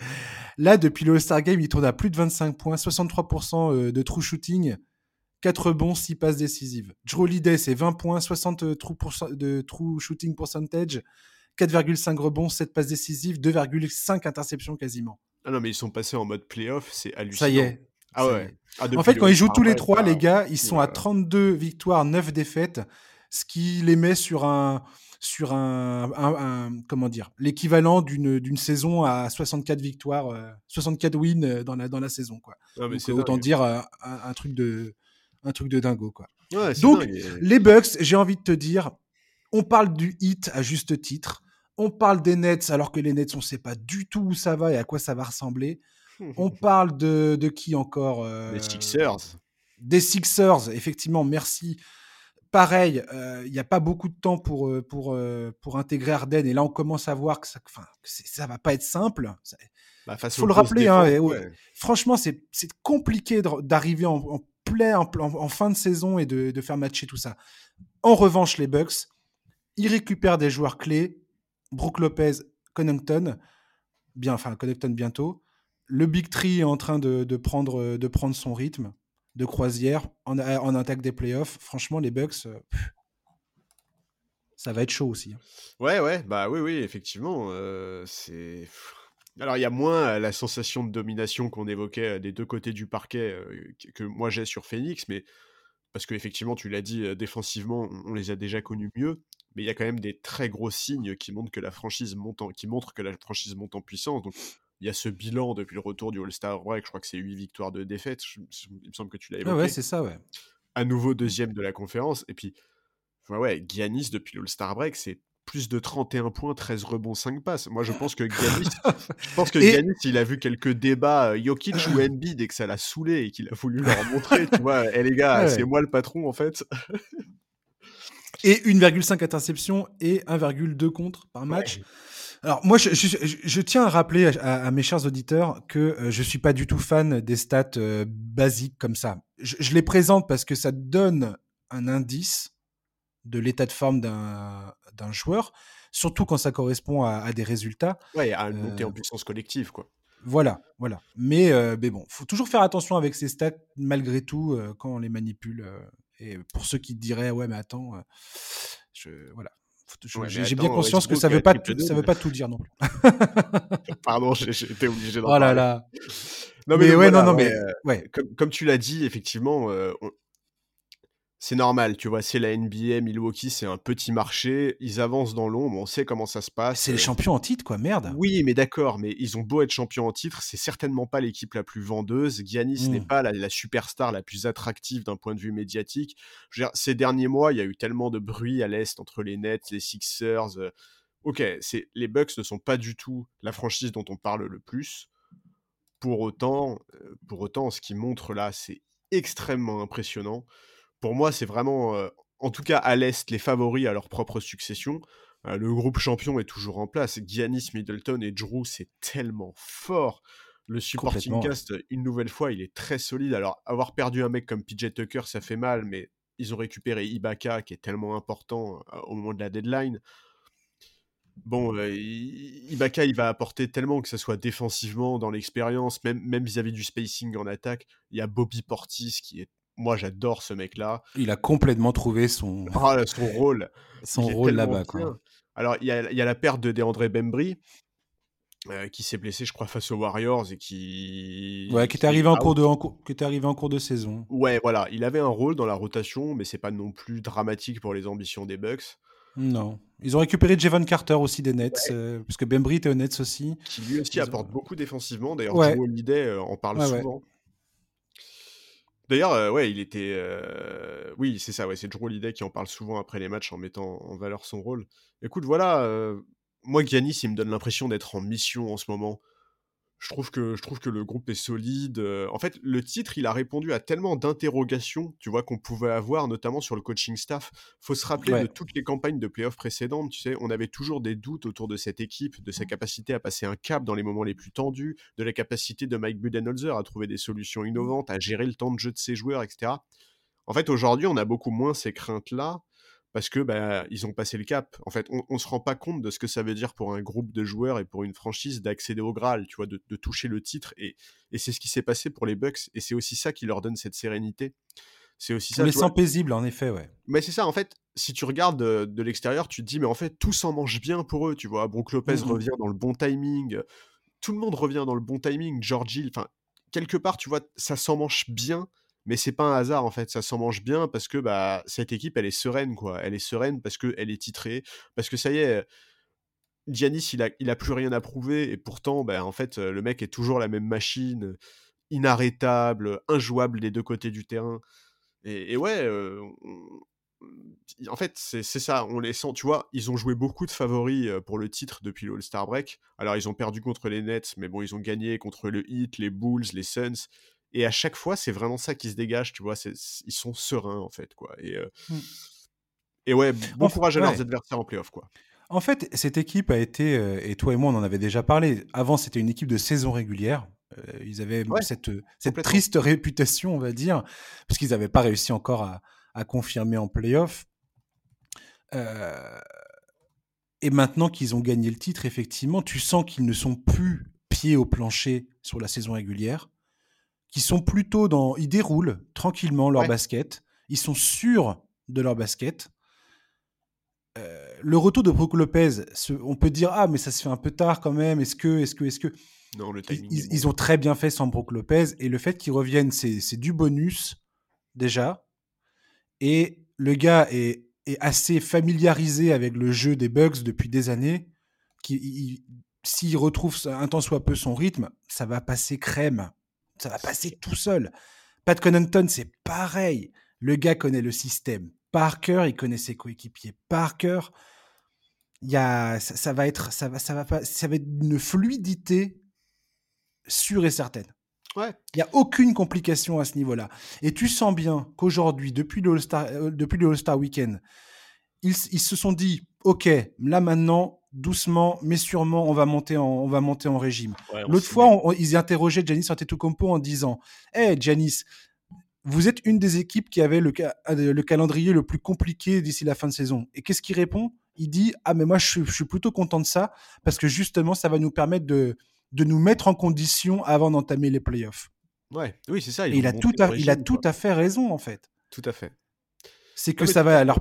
Là, depuis le All-Star Game, il tourne à plus de 25 points, 63% euh, de true shooting. 4 bons, 6 passes décisives. Drew Holiday, c'est 20 points, 60 de true shooting percentage, 4,5 rebonds, 7 passes décisives, 2,5 interceptions quasiment. Ah non, mais ils sont passés en mode playoff, c'est hallucinant. Ça y est. Ah ouais. Ah, en fait, quand ils jouent tous les trois, les gars, ils sont à 32 victoires, 9 défaites, ce qui les met sur un sur un, comment dire l'équivalent d'une saison à 64 victoires 64 euh, wins euh, dans la dans la saison quoi autant dire euh, un, truc de un truc de dingo, quoi. Donc, les Bucks, j'ai envie de te dire, on parle du hit à juste titre. On parle des Nets alors que les Nets, on ne sait pas du tout où ça va et à quoi ça va ressembler. <laughs> on parle de, de qui encore euh, Les Sixers. Des Sixers, effectivement, merci. Pareil, euh, il n'y a pas beaucoup de temps pour, euh, pour, pour intégrer Arden. Et là, on commence à voir que ça ne va pas être simple. Il bah, faut le rappeler. Hein, franchement, c'est compliqué d'arriver en, en, fin de saison et de, faire matcher tout ça. En revanche, les Bucks, ils récupèrent des joueurs clés. Brook Lopez, Connington, bien, enfin Connington bientôt. Le Big Tree est en train de, prendre, de prendre son rythme de croisière en, en attaque des playoffs. Franchement, les Bucks, euh, ça va être chaud aussi. Ouais, ouais, bah oui, oui, effectivement. Euh, c'est alors, il y a moins la sensation de domination qu'on évoquait des deux côtés du parquet que moi j'ai sur Phoenix, mais parce qu'effectivement, tu l'as dit, défensivement, on les a déjà connus mieux, mais il y a quand même des très gros signes qui montrent que la franchise monte en, qui montrent que la franchise monte en puissance. Donc, il y a ce bilan depuis le retour du All-Star Break, je crois que c'est 8 victoires de défaite, il me semble que tu l'as évoqué. ouais, c'est ça, ouais. À nouveau deuxième de la conférence, et puis, ouais, ouais Giannis depuis le All-Star Break, c'est plus de 31 points, 13 rebonds, 5 passes. Moi, je pense que Giannis, <laughs> je pense que il a vu quelques débats euh, Jokic ou <laughs> Embiid et que ça l'a saoulé et qu'il a voulu leur montrer, <laughs> tu vois, hé les gars, c'est moi le patron en fait. et 1,5 interception et 1,2 contre par match. Alors moi, je, tiens à rappeler à, mes chers auditeurs que je euh, je suis pas du tout fan des stats euh, basiques comme ça. je, les présente parce que ça donne un indice de l'état de forme d'un joueur, surtout quand ça correspond à, des résultats. Ouais, à une montée en euh, puissance collective, quoi. Voilà, voilà. Mais, euh, mais bon, faut toujours faire attention avec ces stats, malgré tout, euh, quand on les manipule. et pour ceux qui diraient, ouais, mais attends, je, voilà. J'ai bien conscience que ça veut pas tout, ça veut pas tout dire non plus. <laughs> Pardon, j'étais obligé d'en oh là là. Non mais, ouais, non, non, mais ouais. Comme, comme, tu l'as dit, effectivement, on, c'est normal, tu vois, c'est la NBA, Milwaukee, c'est un petit marché, ils avancent dans l'ombre, on sait comment ça se passe. C'est les champions en titre, quoi, merde. Oui, mais d'accord, mais ils ont beau être champions en titre, c'est certainement pas l'équipe la plus vendeuse. Giannis n'est mmh. pas la, superstar la plus attractive d'un point de vue médiatique. ces derniers mois, il y a eu tellement de bruit à l'Est entre les Nets, les Sixers. Euh, ok, c'est, les Bucks ne sont pas du tout la franchise dont on parle le plus. Pour autant, euh, pour autant ce qu'ils montrent là, c'est extrêmement impressionnant pour moi, c'est vraiment, en tout cas à l'Est, les favoris à leur propre succession. le groupe champion est toujours en place. Giannis, Middleton et Drew, c'est tellement fort. Le supporting cast, une nouvelle fois, il est très solide. Alors, avoir perdu un mec comme PJ Tucker, ça fait mal, mais ils ont récupéré Ibaka, qui est tellement important au moment de la deadline. bon, euh, Ibaka, il va apporter tellement que ce soit défensivement, dans l'expérience, même, même vis-à-vis du spacing en attaque. Il y a Bobby Portis qui est. Moi, j'adore ce mec-là. Il a complètement trouvé son, <laughs> ah, son rôle. son rôle là-bas. Alors, il y, a, il y a la perte de DeAndre Bembry, euh, qui s'est blessé, je crois, face aux Warriors et qui. Ouais, qui était, arrivé en cours de, qui était arrivé en cours de saison. Ouais, voilà. Il avait un rôle dans la rotation, mais c'est pas non plus dramatique pour les ambitions des Bucks. Non. Ils ont récupéré Javon Carter aussi des Nets, euh, puisque Bembry était aux Nets aussi. Qui lui aussi apporte beaucoup défensivement. D'ailleurs, ouais. Joe Holiday euh, en parle souvent. D'ailleurs, ouais, il était. Oui, c'est ça, c'est Joe Holiday qui en parle souvent après les matchs en mettant en valeur son rôle. Écoute, voilà, moi, Giannis, il me donne l'impression d'être en mission en ce moment. Je trouve que, je trouve que le groupe est solide. En fait, le titre, il a répondu à tellement d'interrogations, tu vois, qu'on pouvait avoir, notamment sur le coaching staff. Faut se rappeler de toutes les campagnes de playoffs précédentes, tu sais, on avait toujours des doutes autour de cette équipe, de sa capacité à passer un cap dans les moments les plus tendus, de la capacité de Mike Budenholzer à trouver des solutions innovantes, à gérer le temps de jeu de ses joueurs, etc. En fait, aujourd'hui, on a beaucoup moins ces craintes-là parce que bah, ils ont passé le cap. En fait, on, ne se rend pas compte de ce que ça veut dire pour un groupe de joueurs et pour une franchise d'accéder au Graal, tu vois, de, toucher le titre. Et, c'est ce qui s'est passé pour les Bucks. Et c'est aussi ça qui leur donne cette sérénité. C'est aussi ça. Mais sans paisible, en effet, ouais. Mais c'est ça, en fait. Si tu regardes de, l'extérieur, tu te dis, mais en fait, tout s'en mange bien pour eux, tu vois. Brook Lopez mmh revient dans le bon timing. Tout le monde revient dans le bon timing. George Hill, enfin, quelque part, tu vois, ça s'en mange bien mais c'est pas un hasard en fait, ça s'en mange bien parce que bah cette équipe elle est sereine quoi, elle est sereine parce que elle est titrée, parce que ça y est, Giannis il a, il a plus rien à prouver et pourtant bah, en fait le mec est toujours la même machine, inarrêtable, injouable des deux côtés du terrain. Et, ouais, en fait c'est ça, on les sent, tu vois, ils ont joué beaucoup de favoris pour le titre depuis le All-Star Break. Alors ils ont perdu contre les Nets, mais bon ils ont gagné contre le Heat, les Bulls, les Suns. Et à chaque fois, c'est vraiment ça qui se dégage, tu vois. Ils sont sereins, en fait, quoi. Et, mmh. et ouais, bon courage à leurs adversaires en playoff, quoi. En fait, cette équipe a été, et toi et moi, on en avait déjà parlé. Avant, c'était une équipe de saison régulière. ils avaient cette, cette triste réputation, on va dire, parce qu'ils n'avaient pas réussi encore à, à confirmer en playoff. et maintenant qu'ils ont gagné le titre, effectivement, tu sens qu'ils ne sont plus pieds au plancher sur la saison régulière qui sont plutôt dans. Ils déroulent tranquillement leur basket. Ils sont sûrs de leur basket. Euh, le retour de Brook Lopez, on peut dire ah mais ça se fait un peu tard quand même. Est-ce que, est-ce que, est-ce que non le timing ils, ils, ont très bien fait sans Brook Lopez et le fait qu'ils reviennent c'est du bonus déjà. Et le gars est, est, assez familiarisé avec le jeu des Bugs depuis des années. S'il retrouve un tant soit peu son rythme, ça va passer crème ça va passer tout seul. Pat Connaughton, c'est pareil. Le gars connaît le système par cœur, il connaît ses coéquipiers par cœur. Il y a, ça, va être, ça va, ça va pas, ça va être une fluidité sûre et certaine. Ouais. Il n'y a aucune complication à ce niveau-là. Et tu sens bien qu'aujourd'hui, depuis le All-Star, euh, depuis le All-Star Weekend, ils, ils, se sont dit, OK, là maintenant, doucement, mais sûrement, on va monter en, on va monter en régime. L'autre fois, ils interrogeaient Janis Antetokounmpo en disant Hé, hey, Janis, vous êtes une des équipes qui avait le, euh, le calendrier le plus compliqué d'ici la fin de saison. Et qu'est-ce qu'il répond? Il dit Ah, mais moi, je, suis plutôt content de ça parce que justement, ça va nous permettre de, de nous mettre en condition avant d'entamer les playoffs. Ouais, oui, c'est ça. il a, tout à, il a tout à fait raison, en fait. Tout à fait. C'est que ça va leur,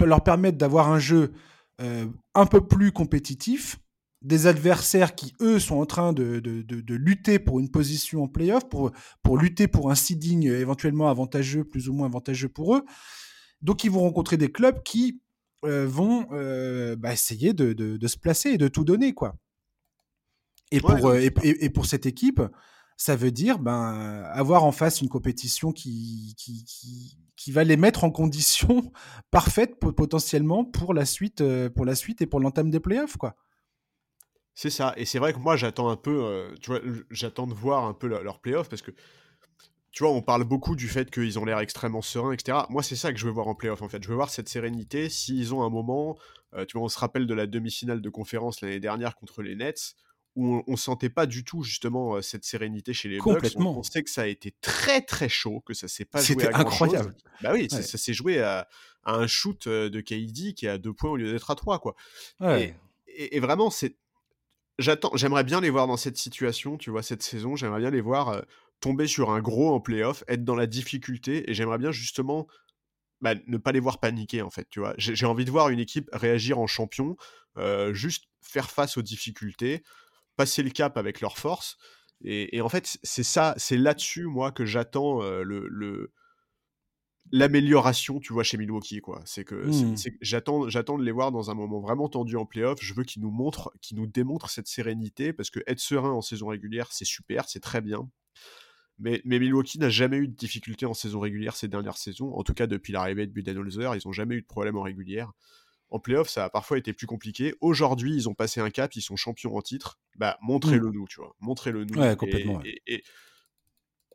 leur permettre d'avoir un jeu euh, un peu plus compétitif, des adversaires qui, eux, sont en train de, de, lutter pour une position en playoff, pour, pour lutter pour un seeding éventuellement avantageux, plus ou moins avantageux pour eux. Donc, ils vont rencontrer des clubs qui euh, vont euh, bah, essayer de, se placer et de tout donner. quoi. Et, pour, et, pour cette équipe, ça veut dire ben, avoir en face une compétition qui, qui, qui va les mettre en condition <laughs> parfaite potentiellement pour la suite, euh, pour la suite et pour l'entame des playoffs, quoi. C'est ça. Et c'est vrai que moi, j'attends un peu, euh, tu vois, j'attends de voir un peu leurs leur playoffs parce que, tu vois, on parle beaucoup du fait qu'ils ont l'air extrêmement sereins, etc. Moi, c'est ça que je veux voir en playoff, en fait. Je veux voir cette sérénité. S'ils ont un moment, euh, tu vois, on se rappelle de la demi-finale de conférence l'année dernière contre les Nets où on, sentait pas du tout justement cette sérénité chez les Bucks. On, sait que ça a été très très chaud, que ça s'est pas joué à incroyable. Bah oui, ça, s'est joué à, un shoot de KD qui est à deux points au lieu d'être à trois quoi. Et, et, vraiment, c'est. J'attends, j'aimerais bien les voir dans cette situation, tu vois, cette saison. J'aimerais bien les voir tomber sur un gros en playoff, être dans la difficulté, et j'aimerais bien justement bah, ne pas les voir paniquer, en fait, tu vois. J'ai envie de voir une équipe réagir en champion, juste faire face aux difficultés, passer le cap avec leur force. Et, en fait, c'est ça, c'est là-dessus, moi, que j'attends le, l'amélioration, tu vois, chez Milwaukee, quoi. C'est que mmh. j'attends, j'attends de les voir dans un moment vraiment tendu en playoff. Je veux qu'ils nous montrent, qu'ils nous démontrent cette sérénité, parce que être serein en saison régulière, c'est super, c'est très bien. Mais, mais Milwaukee n'a jamais eu de difficultés en saison régulière ces dernières saisons. En tout cas, depuis l'arrivée de Budenholzer, ils n'ont jamais eu de problème en régulière. En playoff, ça a parfois été plus compliqué. Aujourd'hui, ils ont passé un cap, ils sont champions en titre. Bah, montrez-le mmh. nous, tu vois. Montrez-le nous. Ouais, complètement. Et,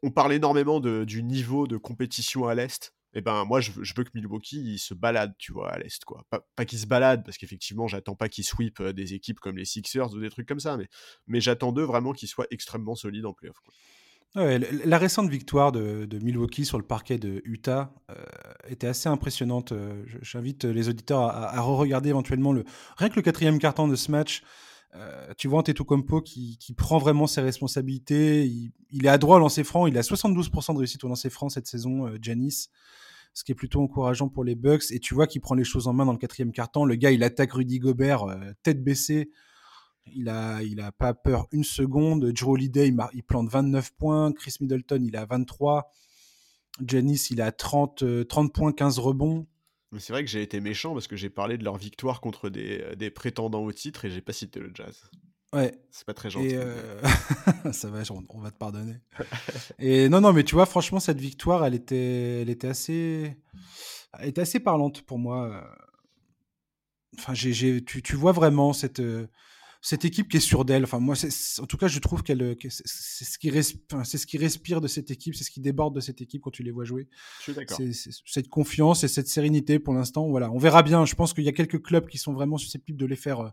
on parle énormément de, du niveau de compétition à l'Est. Et eh ben moi, je veux, je veux que Milwaukee se balade, tu vois, à l'Est, quoi. Pas, pas qu'il se balade, parce qu'effectivement, j'attends pas qu'ils sweep euh, des équipes comme les Sixers ou des trucs comme ça, mais, mais j'attends d'eux vraiment qu'ils soient extrêmement solides en playoff. Quoi la récente victoire de, Milwaukee sur le parquet de Utah euh, était assez impressionnante. Euh, j'invite les auditeurs à, re-regarder éventuellement le, rien que le quatrième carton de ce match. Euh, tu vois Antetokounmpo qui, qui prend vraiment ses responsabilités. Il, est adroit au lancer franc. Il a 72% de réussite au lancer franc cette saison, Janis, ce qui est plutôt encourageant pour les Bucks. Et tu vois qu'il prend les choses en main dans le quatrième carton. Le gars, il attaque Rudy Gobert tête baissée. Il a, il a pas peur une seconde. Joe Holiday, il, il, plante 29 points. Chris Middleton, il a 23. Janice, il a 30, 30 euh, points, 15 rebonds. C'est vrai que j'ai été méchant parce que j'ai parlé de leur victoire contre des, euh, des prétendants au titre et j'ai pas cité le Jazz. Ouais. C'est pas très gentil. Euh, <laughs> ça va, on va te pardonner. et non, non, mais tu vois, franchement, cette victoire, elle était, elle était assez, elle était assez parlante pour moi. Enfin, j'ai, tu, tu, vois vraiment cette, cette équipe qui est sûre d'elle. Enfin, moi, en tout cas, je trouve qu'elle, c'est ce qui respire, c'est ce qui respire de cette équipe, c'est ce qui déborde de cette équipe quand tu les vois jouer. Je suis d'accord. cette confiance et cette sérénité pour l'instant. Voilà, on verra bien. Je pense qu'il y a quelques clubs qui sont vraiment susceptibles de les faire, euh,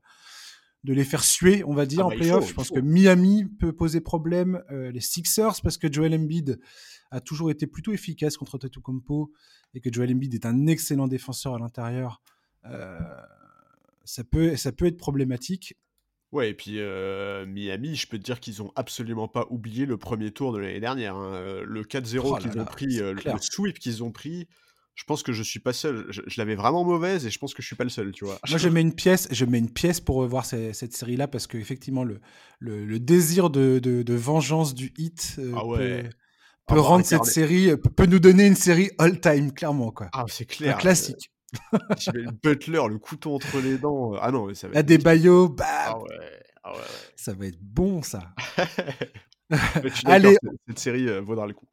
de les faire suer, on va dire, ah en bah, playoff. Je pense que Miami peut poser problème, euh, les Sixers parce que Joel Embiid a toujours été plutôt efficace contre Compo et que Joel Embiid est un excellent défenseur à l'intérieur. Euh, ça peut, ça peut être problématique. Ouais, et puis Miami, je peux te dire qu'ils ont absolument pas oublié le premier tour de l'année dernière. Hein. Le 4-0 qu'ils ont pris, le, sweep qu'ils ont pris, je pense que je suis pas seul. Je, l'avais vraiment mauvaise et je pense que je suis pas le seul, tu vois. Moi, je mets une pièce, je mets une pièce pour revoir cette série-là parce qu'effectivement, le, le, désir de, de, vengeance du hit ah peut, ah bah, rendre cette série, peut nous donner une série all-time, clairement, quoi. Ah, c'est clair. Un classique le Butler, le couteau entre les dents. Ah non, mais ça va être. des baillots, ah ouais, ah ouais, Ça va être bon, ça. <laughs> <laughs> Allez. Cette série euh, vaudra le coup.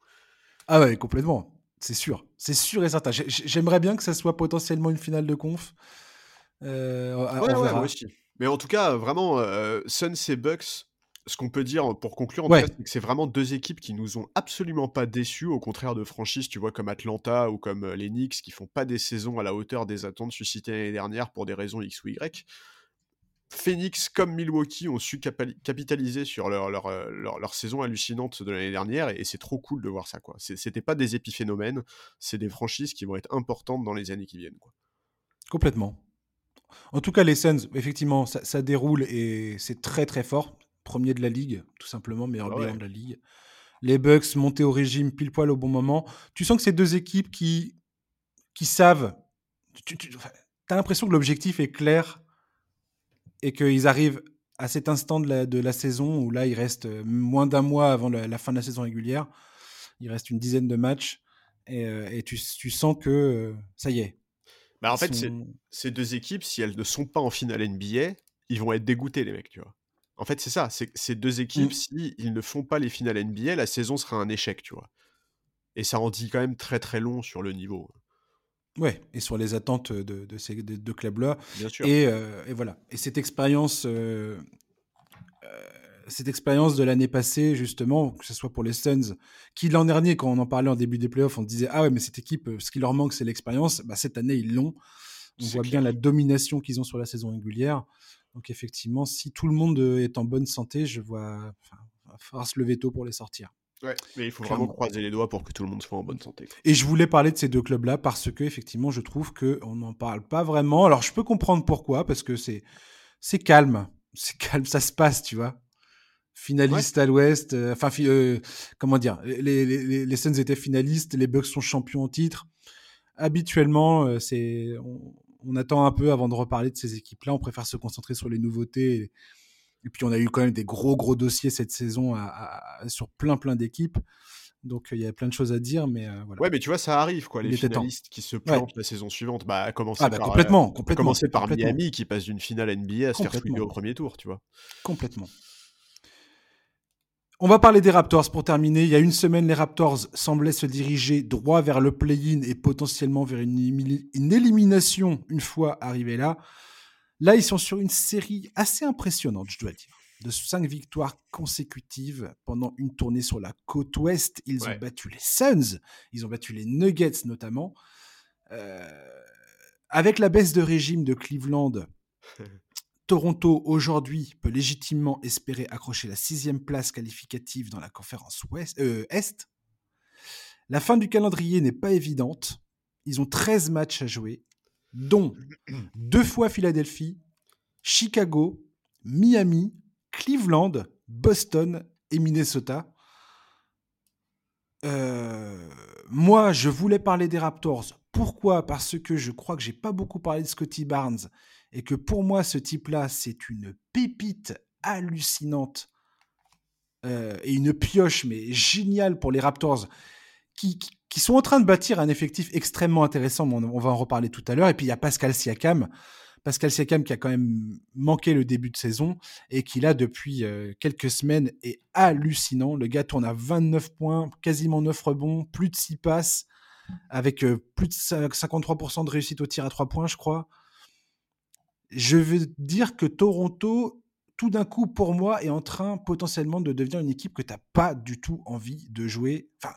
Ah ouais, complètement. C'est sûr. C'est sûr et certain. J'aimerais bien que ça soit potentiellement une finale de conf. Euh, ouais, moi aussi. Mais en tout cas, vraiment, euh, Suns et Bucks, ce qu'on peut dire pour conclure, c'est que c'est vraiment deux équipes qui nous ont absolument pas déçus, au contraire de franchises, tu vois, comme Atlanta ou comme euh, les Knicks, qui font pas des saisons à la hauteur des attentes suscitées l'année dernière pour des raisons X ou Y. Phoenix comme Milwaukee ont su capitaliser sur leur, leur, euh, leur, leur, saison hallucinante de l'année dernière et, c'est trop cool de voir ça. quoi. C'était pas des épiphénomènes, c'est des franchises qui vont être importantes dans les années qui viennent. Quoi. Complètement. En tout cas, les Suns, effectivement, ça, ça déroule et c'est très très fort premier de la ligue, tout simplement, meilleur ah bilan de la ligue. Les Bucks montés au régime pile poil au bon moment. Tu sens que c'est deux équipes qui, qui savent. Tu, as l'impression que l'objectif est clair et qu'ils arrivent à cet instant de la, de la, saison où là, il reste moins d'un mois avant la, fin de la saison régulière. Il reste une dizaine de matchs et, euh, et tu, tu, sens que euh, ça y est. Bah en fait, ces deux équipes, si elles ne sont pas en finale NBA, ils vont être dégoûtés, les mecs, tu vois. En fait, c'est ça. Ces deux équipes, mmh. si ils ne font pas les finales NBA, la saison sera un échec, tu vois. Et ça en dit quand même très très long sur le niveau. Ouais, et sur les attentes de, ces deux clubs-là. Bien sûr. Et, et, voilà. Et cette expérience, euh, cette expérience de l'année passée, justement, que ce soit pour les Suns, qui l'an dernier, quand on en parlait en début des playoffs, on disait ah ouais, mais cette équipe, ce qui leur manque, c'est l'expérience. Bah, cette année, ils l'ont. On voit bien la domination qu'ils ont sur la saison régulière. Donc effectivement, si tout le monde euh, est en bonne santé, je vois, enfin, va falloir se lever tôt pour les sortir. Ouais, mais il faut vraiment croiser les doigts pour que tout le monde soit en bonne santé. Et je voulais parler de ces deux clubs-là parce que effectivement, je trouve que on n'en parle pas vraiment. Alors je peux comprendre pourquoi, parce que c'est c'est calme. C'est <laughs> calme, ça se passe, tu vois. Finaliste à l'ouest, euh, enfin, euh, comment dire, les, les, les, Suns étaient finalistes, les Bucks sont champions en titre. Habituellement, euh, c'est, on, attend un peu avant de reparler de ces équipes-là. On préfère se concentrer sur les nouveautés. Et, puis, on a eu quand même des gros, gros dossiers cette saison sur plein, plein d'équipes. Donc il y a plein de choses à dire, mais voilà. Ouais, mais tu vois, ça arrive quoi, les finalistes qui se plantent la saison suivante. Bah, à commencer ah, bah, par, complètement, complètement, commencer par Miami qui passe d'une finale NBA à se faire au premier tour, tu vois. Complètement. On va parler des Raptors pour terminer. Il y a une semaine, les Raptors semblaient se diriger droit vers le play-in et potentiellement vers une, une, élimination une fois arrivés là. Là, ils sont sur une série assez impressionnante, je dois dire. De cinq victoires consécutives pendant une tournée sur la côte ouest. Ils ont battu les Suns, ils ont battu les Nuggets notamment. Euh, avec la baisse de régime de Cleveland, <laughs> Toronto, aujourd'hui, peut légitimement espérer accrocher la sixième place qualificative dans la conférence ouest, euh, Est. La fin du calendrier n'est pas évidente. Ils ont 13 matchs à jouer, dont deux fois Philadelphie, Chicago, Miami, Cleveland, Boston et Minnesota. Euh, moi, je voulais parler des Raptors. Pourquoi? Parce que je crois que j'ai pas beaucoup parlé de Scotty Barnes et que pour moi, ce type-là, c'est une pépite hallucinante euh, et une pioche, mais géniale pour les Raptors, qui, sont en train de bâtir un effectif extrêmement intéressant. On, va en reparler tout à l'heure. Et puis, il y a Pascal Siakam. Pascal Siakam qui a quand même manqué le début de saison et qui là depuis euh, quelques semaines est hallucinant. Le gars tourne à 29 points, quasiment 9 rebonds, plus de 6 passes, avec euh, plus de 53% de réussite au tir à 3 points, je crois je veux dire que Toronto, tout d'un coup, pour moi, est en train potentiellement de devenir une équipe que tu n'as pas du tout envie de jouer. Enfin,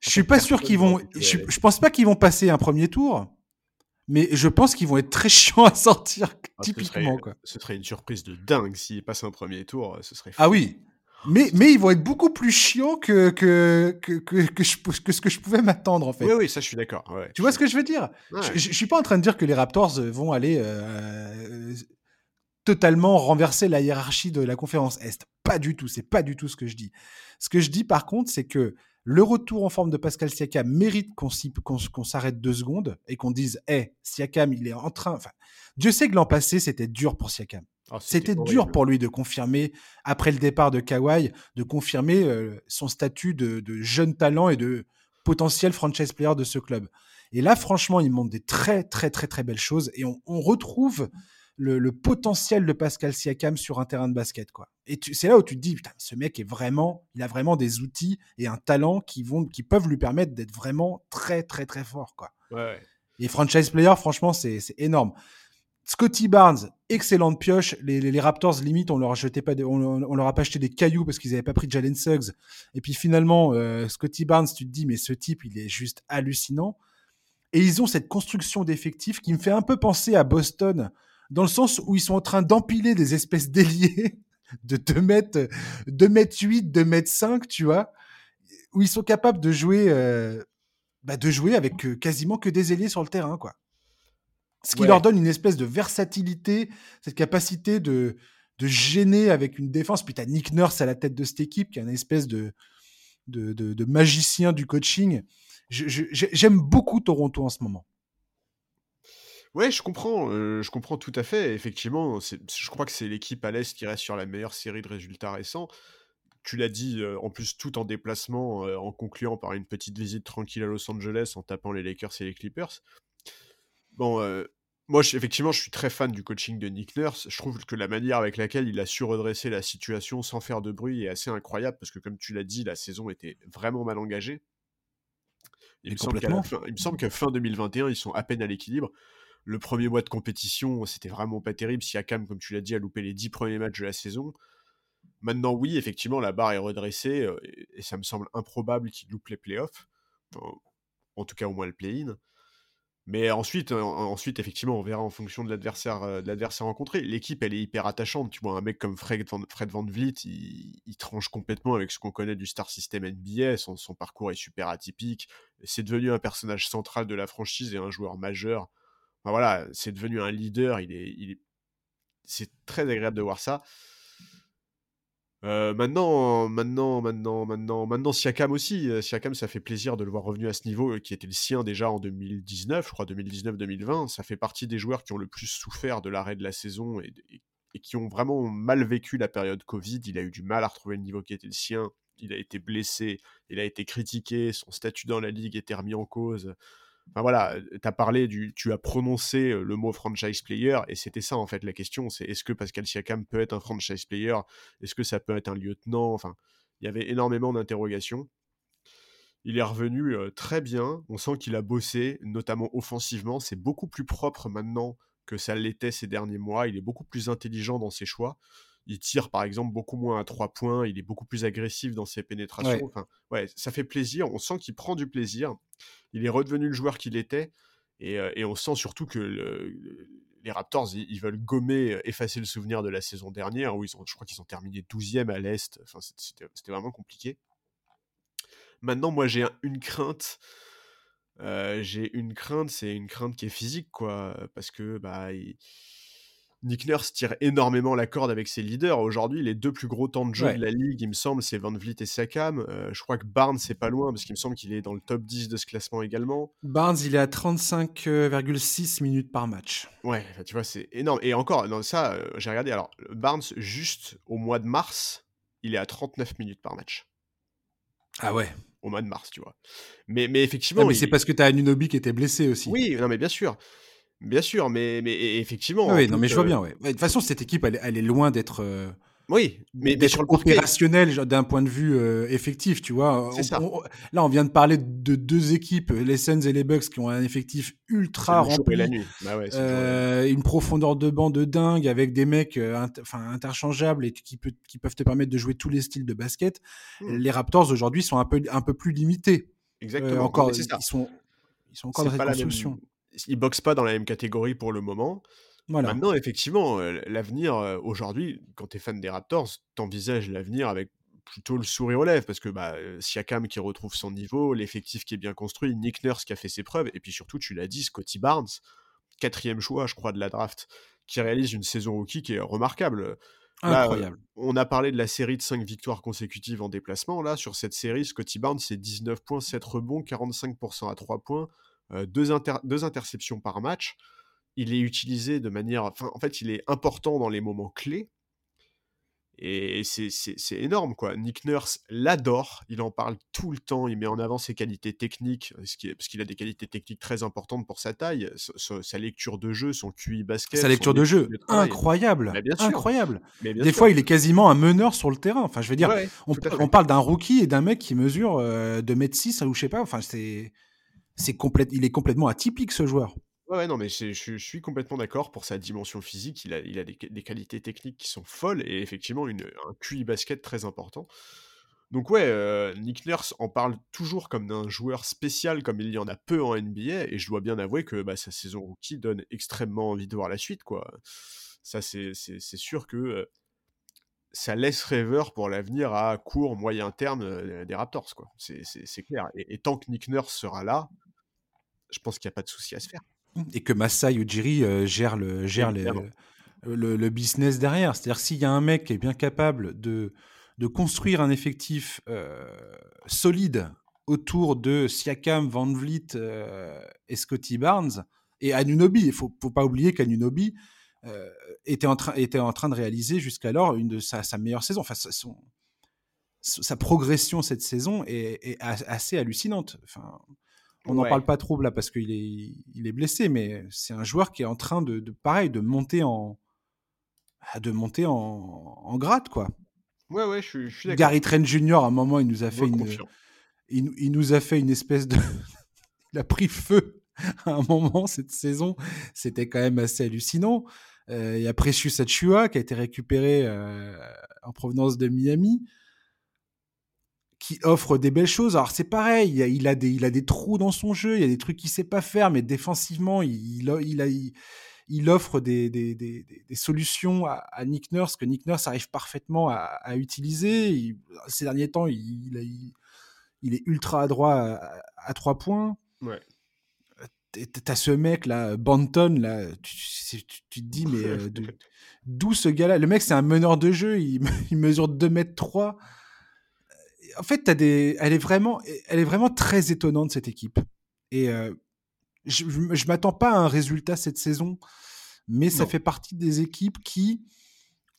je suis pas sûr qu'ils vont. Je, je, pense pas qu'ils vont passer un premier tour, mais je pense qu'ils vont être très <laughs> chiants à sortir ah, typiquement. Ce serait, ce serait une surprise de dingue s'ils passent un premier tour. Ce serait. Ah oui. Mais, mais ils vont être beaucoup plus chiants que, que, que, que, que, je, que ce que je pouvais m'attendre, en fait. Oui, oui, ça, je suis d'accord. Ouais, tu vois ce que je veux dire? Je, je, suis pas en train de dire que les Raptors vont aller euh, totalement renverser la hiérarchie de la conférence Est. Pas du tout, c'est pas du tout ce que je dis. Ce que je dis, par contre, c'est que le retour en forme de Pascal Siakam mérite qu'on s'arrête deux secondes et qu'on dise Hé, hey, Siakam, il est en train. Enfin, Dieu sait que l'an passé, c'était dur pour Siakam. Ah, c'était dur pour lui de confirmer, après le départ de Kawhi, de confirmer euh, son statut de, jeune talent et de potentiel franchise player de ce club. Et là, franchement, il montre des très, très, très, très belles choses. Et on, retrouve le, potentiel de Pascal Siakam sur un terrain de basket. quoi. Et c'est là où tu te dis, putain, ce mec est vraiment, il a vraiment des outils et un talent qui, vont, qui peuvent lui permettre d'être vraiment très, très, très fort. quoi. Et franchise player, franchement, c'est énorme. Scotty Barnes, excellente pioche. Les, Raptors, limite, on leur, a pas on, leur a pas acheté des cailloux parce qu'ils n'avaient pas pris Jalen Suggs. Et puis finalement, euh, Scotty Barnes, tu te dis, mais ce type, il est juste hallucinant. Et ils ont cette construction d'effectifs qui me fait un peu penser à Boston, dans le sens où ils sont en train d'empiler des espèces d'ailiers <laughs> de 2 mètres, 2 mètres 8, 2 mètres 5, tu vois, où ils sont capables de jouer, euh, bah, de jouer avec euh, quasiment que des ailiers sur le terrain, quoi. Ce qui leur donne une espèce de versatilité, cette capacité de, de gêner avec une défense. Puis tu as Nick Nurse à la tête de cette équipe, qui est une espèce de, de, de, magicien du coaching. J'aime beaucoup Toronto en ce moment. Ouais, je comprends, euh, je comprends tout à fait. Effectivement, je crois que c'est l'équipe à l'Est qui reste sur la meilleure série de résultats récents. Tu l'as dit, euh, en plus, tout en déplacement, euh, en concluant par une petite visite tranquille à Los Angeles en tapant les Lakers et les Clippers. Bon, euh, moi, effectivement, je suis très fan du coaching de Nick Nurse. Je trouve que la manière avec laquelle il a su redresser la situation sans faire de bruit est assez incroyable parce que, comme tu l'as dit, la saison était vraiment mal engagée. Il me, semble fin, il me, semble que fin 2021, ils sont à peine à l'équilibre. Le premier mois de compétition, c'était vraiment pas terrible. Siakam, comme tu l'as dit, a loupé les dix premiers matchs de la saison. Maintenant, oui, effectivement, la barre est redressée euh, et ça me semble improbable qu'il loupe les playoffs. En tout cas, au moins le play-in. Mais ensuite, euh, ensuite, effectivement, on verra en fonction de l'adversaire, euh, rencontré. L'équipe, elle est hyper attachante. Tu vois, un mec comme Fred Van, Vliet, il, tranche complètement avec ce qu'on connaît du star system NBA. Son, parcours est super atypique. C'est devenu un personnage central de la franchise et un joueur majeur. voilà, c'est devenu un leader. Il est, c'est très agréable de voir ça. Euh, maintenant, maintenant, maintenant, maintenant, maintenant, Siakam aussi. Euh, Siakam, ça fait plaisir de le voir revenu à ce niveau qui était le sien déjà en 2019, je crois 2019-2020. Ça fait partie des joueurs qui ont le plus souffert de l'arrêt de la saison et, et, qui ont vraiment mal vécu la période Covid. Il a eu du mal à retrouver le niveau qui était le sien. Il a été blessé, il a été critiqué, son statut dans la ligue était remis en cause. Enfin voilà, tu as parlé du. Tu as prononcé le mot franchise player, et c'était ça en fait la question c'est est-ce que Pascal Siakam peut être un franchise player? Est-ce que ça peut être un lieutenant? Enfin, il y avait énormément d'interrogations. Il est revenu très bien, on sent qu'il a bossé, notamment offensivement. C'est beaucoup plus propre maintenant que ça l'était ces derniers mois. Il est beaucoup plus intelligent dans ses choix. Il tire par exemple beaucoup moins à trois points, il est beaucoup plus agressif dans ses pénétrations. Enfin, ouais, ça fait plaisir. On sent qu'il prend du plaisir il est redevenu le joueur qu'il était. Et, euh, on sent surtout que les Raptors, ils, veulent gommer, euh, effacer le souvenir de la saison dernière, où ils ont, je crois qu'ils ont terminé 12e à l'Est. Enfin, c'était vraiment compliqué. Maintenant, moi, j'ai une crainte. Euh, j'ai une crainte, c'est une crainte qui est physique, quoi. Parce que, bah, Nick Nurse tire énormément la corde avec ses leaders. Aujourd'hui, les deux plus gros temps de jeu de la ligue, il me semble, c'est Van Vliet et Sakam. Euh, je crois que Barnes, c'est pas loin, parce qu'il me semble qu'il est dans le top 10 de ce classement également. Barnes, il est à 35,6 minutes par match. Ouais, tu vois, c'est énorme. Et encore, dans ça, euh, j'ai regardé. Alors, Barnes, juste au mois de mars, il est à 39 minutes par match. Ah ouais au mois de mars, tu vois. Mais, mais effectivement. mais c'est parce que tu as Anunobi qui était blessé aussi. Oui, non, mais bien sûr. Bien sûr, mais, mais effectivement. Oui, non, mais je vois bien. Ouais. De toute façon, cette équipe, elle, elle est loin d'être. Euh, oui, mais, d'être opérationnel d'un point de vue euh, effectif, tu vois. ça. là, on vient de parler de deux équipes, les Suns et les Bucks, qui ont un effectif ultra rempli, la nuit. Bah euh, une profondeur de banc de dingue avec des mecs enfin interchangeables et qui, peut, qui peuvent te permettre de jouer tous les styles de basket. Hmm. Les Raptors aujourd'hui sont un peu un peu plus limités. Exactement. encore, ils sont ils sont encore dans cette construction ils boxent pas dans la même catégorie pour le moment. Maintenant, effectivement, euh, l'avenir, euh, aujourd'hui, quand tu es fan des Raptors, t'envisages l'avenir avec plutôt le sourire aux lèvres, parce que bah, euh, Siakam qui retrouve son niveau, l'effectif qui est bien construit, Nick Nurse qui a fait ses preuves, et puis surtout, tu l'as dit, Scotty Barnes, quatrième choix, je crois, de la draft, qui réalise une saison rookie qui est remarquable. Incroyable. on a parlé de la série de 5 victoires consécutives en déplacement. Là, sur cette série, Scotty Barnes, c'est 19 points, 7 rebonds, 45% à 3 points, euh, deux, deux, interceptions par match. Il est utilisé de manière. Enfin, en fait, il est important dans les moments clés. Et c'est énorme, quoi. Nick Nurse l'adore, il en parle tout le temps, il met en avant ses qualités techniques, parce qu'il a des qualités techniques très importantes pour sa taille, sa, lecture de jeu, son QI basket. Sa lecture de jeu, incroyable, incroyable. des fois, il est quasiment un meneur sur le terrain. Enfin, je veux dire, on, parle d'un rookie et d'un mec qui mesure euh, 2m6 ou je sais pas, enfin, c'est c'est il est complètement atypique ce joueur. Ouais, non, mais je, suis complètement d'accord pour sa dimension physique. Il a, des, qualités techniques qui sont folles et effectivement une, un QI basket très important. Donc ouais, euh, Nick Nurse en parle toujours comme d'un joueur spécial, comme il y en a peu en NBA, et je dois bien avouer que bah, sa saison rookie donne extrêmement envie de voir la suite, quoi. Ça, c'est sûr que euh, ça laisse rêveur pour l'avenir à court, moyen terme euh, des Raptors, quoi. C'est clair. Et, et, tant que Nick Nurse sera là, je pense qu'il n'y a pas de souci à se faire. Et que Masai Ujiri euh, gère, le, gère le, business derrière. C'est-à-dire s'il y a un mec qui est bien capable de, de construire un effectif euh, solide autour de Siakam, Van Vliet euh, et Scotty Barnes et Anunobi, il ne faut, faut, pas oublier qu'Anunobi était, en train, était en train de réaliser jusqu'alors une de sa, sa, meilleure saison. Enfin, son, sa progression cette saison est, est assez hallucinante. Enfin, on n'en parle pas trop là parce qu'il est, il est blessé, mais c'est un joueur qui est en train de, pareil, de monter en, ah, de monter en, en grade, quoi. Ouais, ouais, je, suis d'accord. Gary Trent Jr. à un moment, il nous a fait une, il, nous a fait une espèce de, <laughs> il a pris feu <laughs> à un moment cette saison. C'était quand même assez hallucinant. Euh, il y a Precious Achua qui a été récupéré euh, en provenance de Miami qui offre des belles choses. Alors c'est pareil, il a, des, il a des trous dans son jeu, il y a des trucs qu'il sait pas faire, mais défensivement, il, il, a, il, offre des, des, des, solutions à, Nick Nurse que Nick Nurse arrive parfaitement à, utiliser. ces derniers temps, il, il, est ultra adroit à, à trois points. Ouais. t'as ce mec là, Banton, là, tu, te dis, mais <laughs> euh, d'où ce gars-là? Le mec, c'est un meneur de jeu, il, <laughs> mesure 2 mètres 3. En fait, as des, elle, est vraiment, elle est vraiment très étonnante, cette équipe. Et euh, je, je m'attends pas à un résultat cette saison, mais ça fait partie des équipes qui.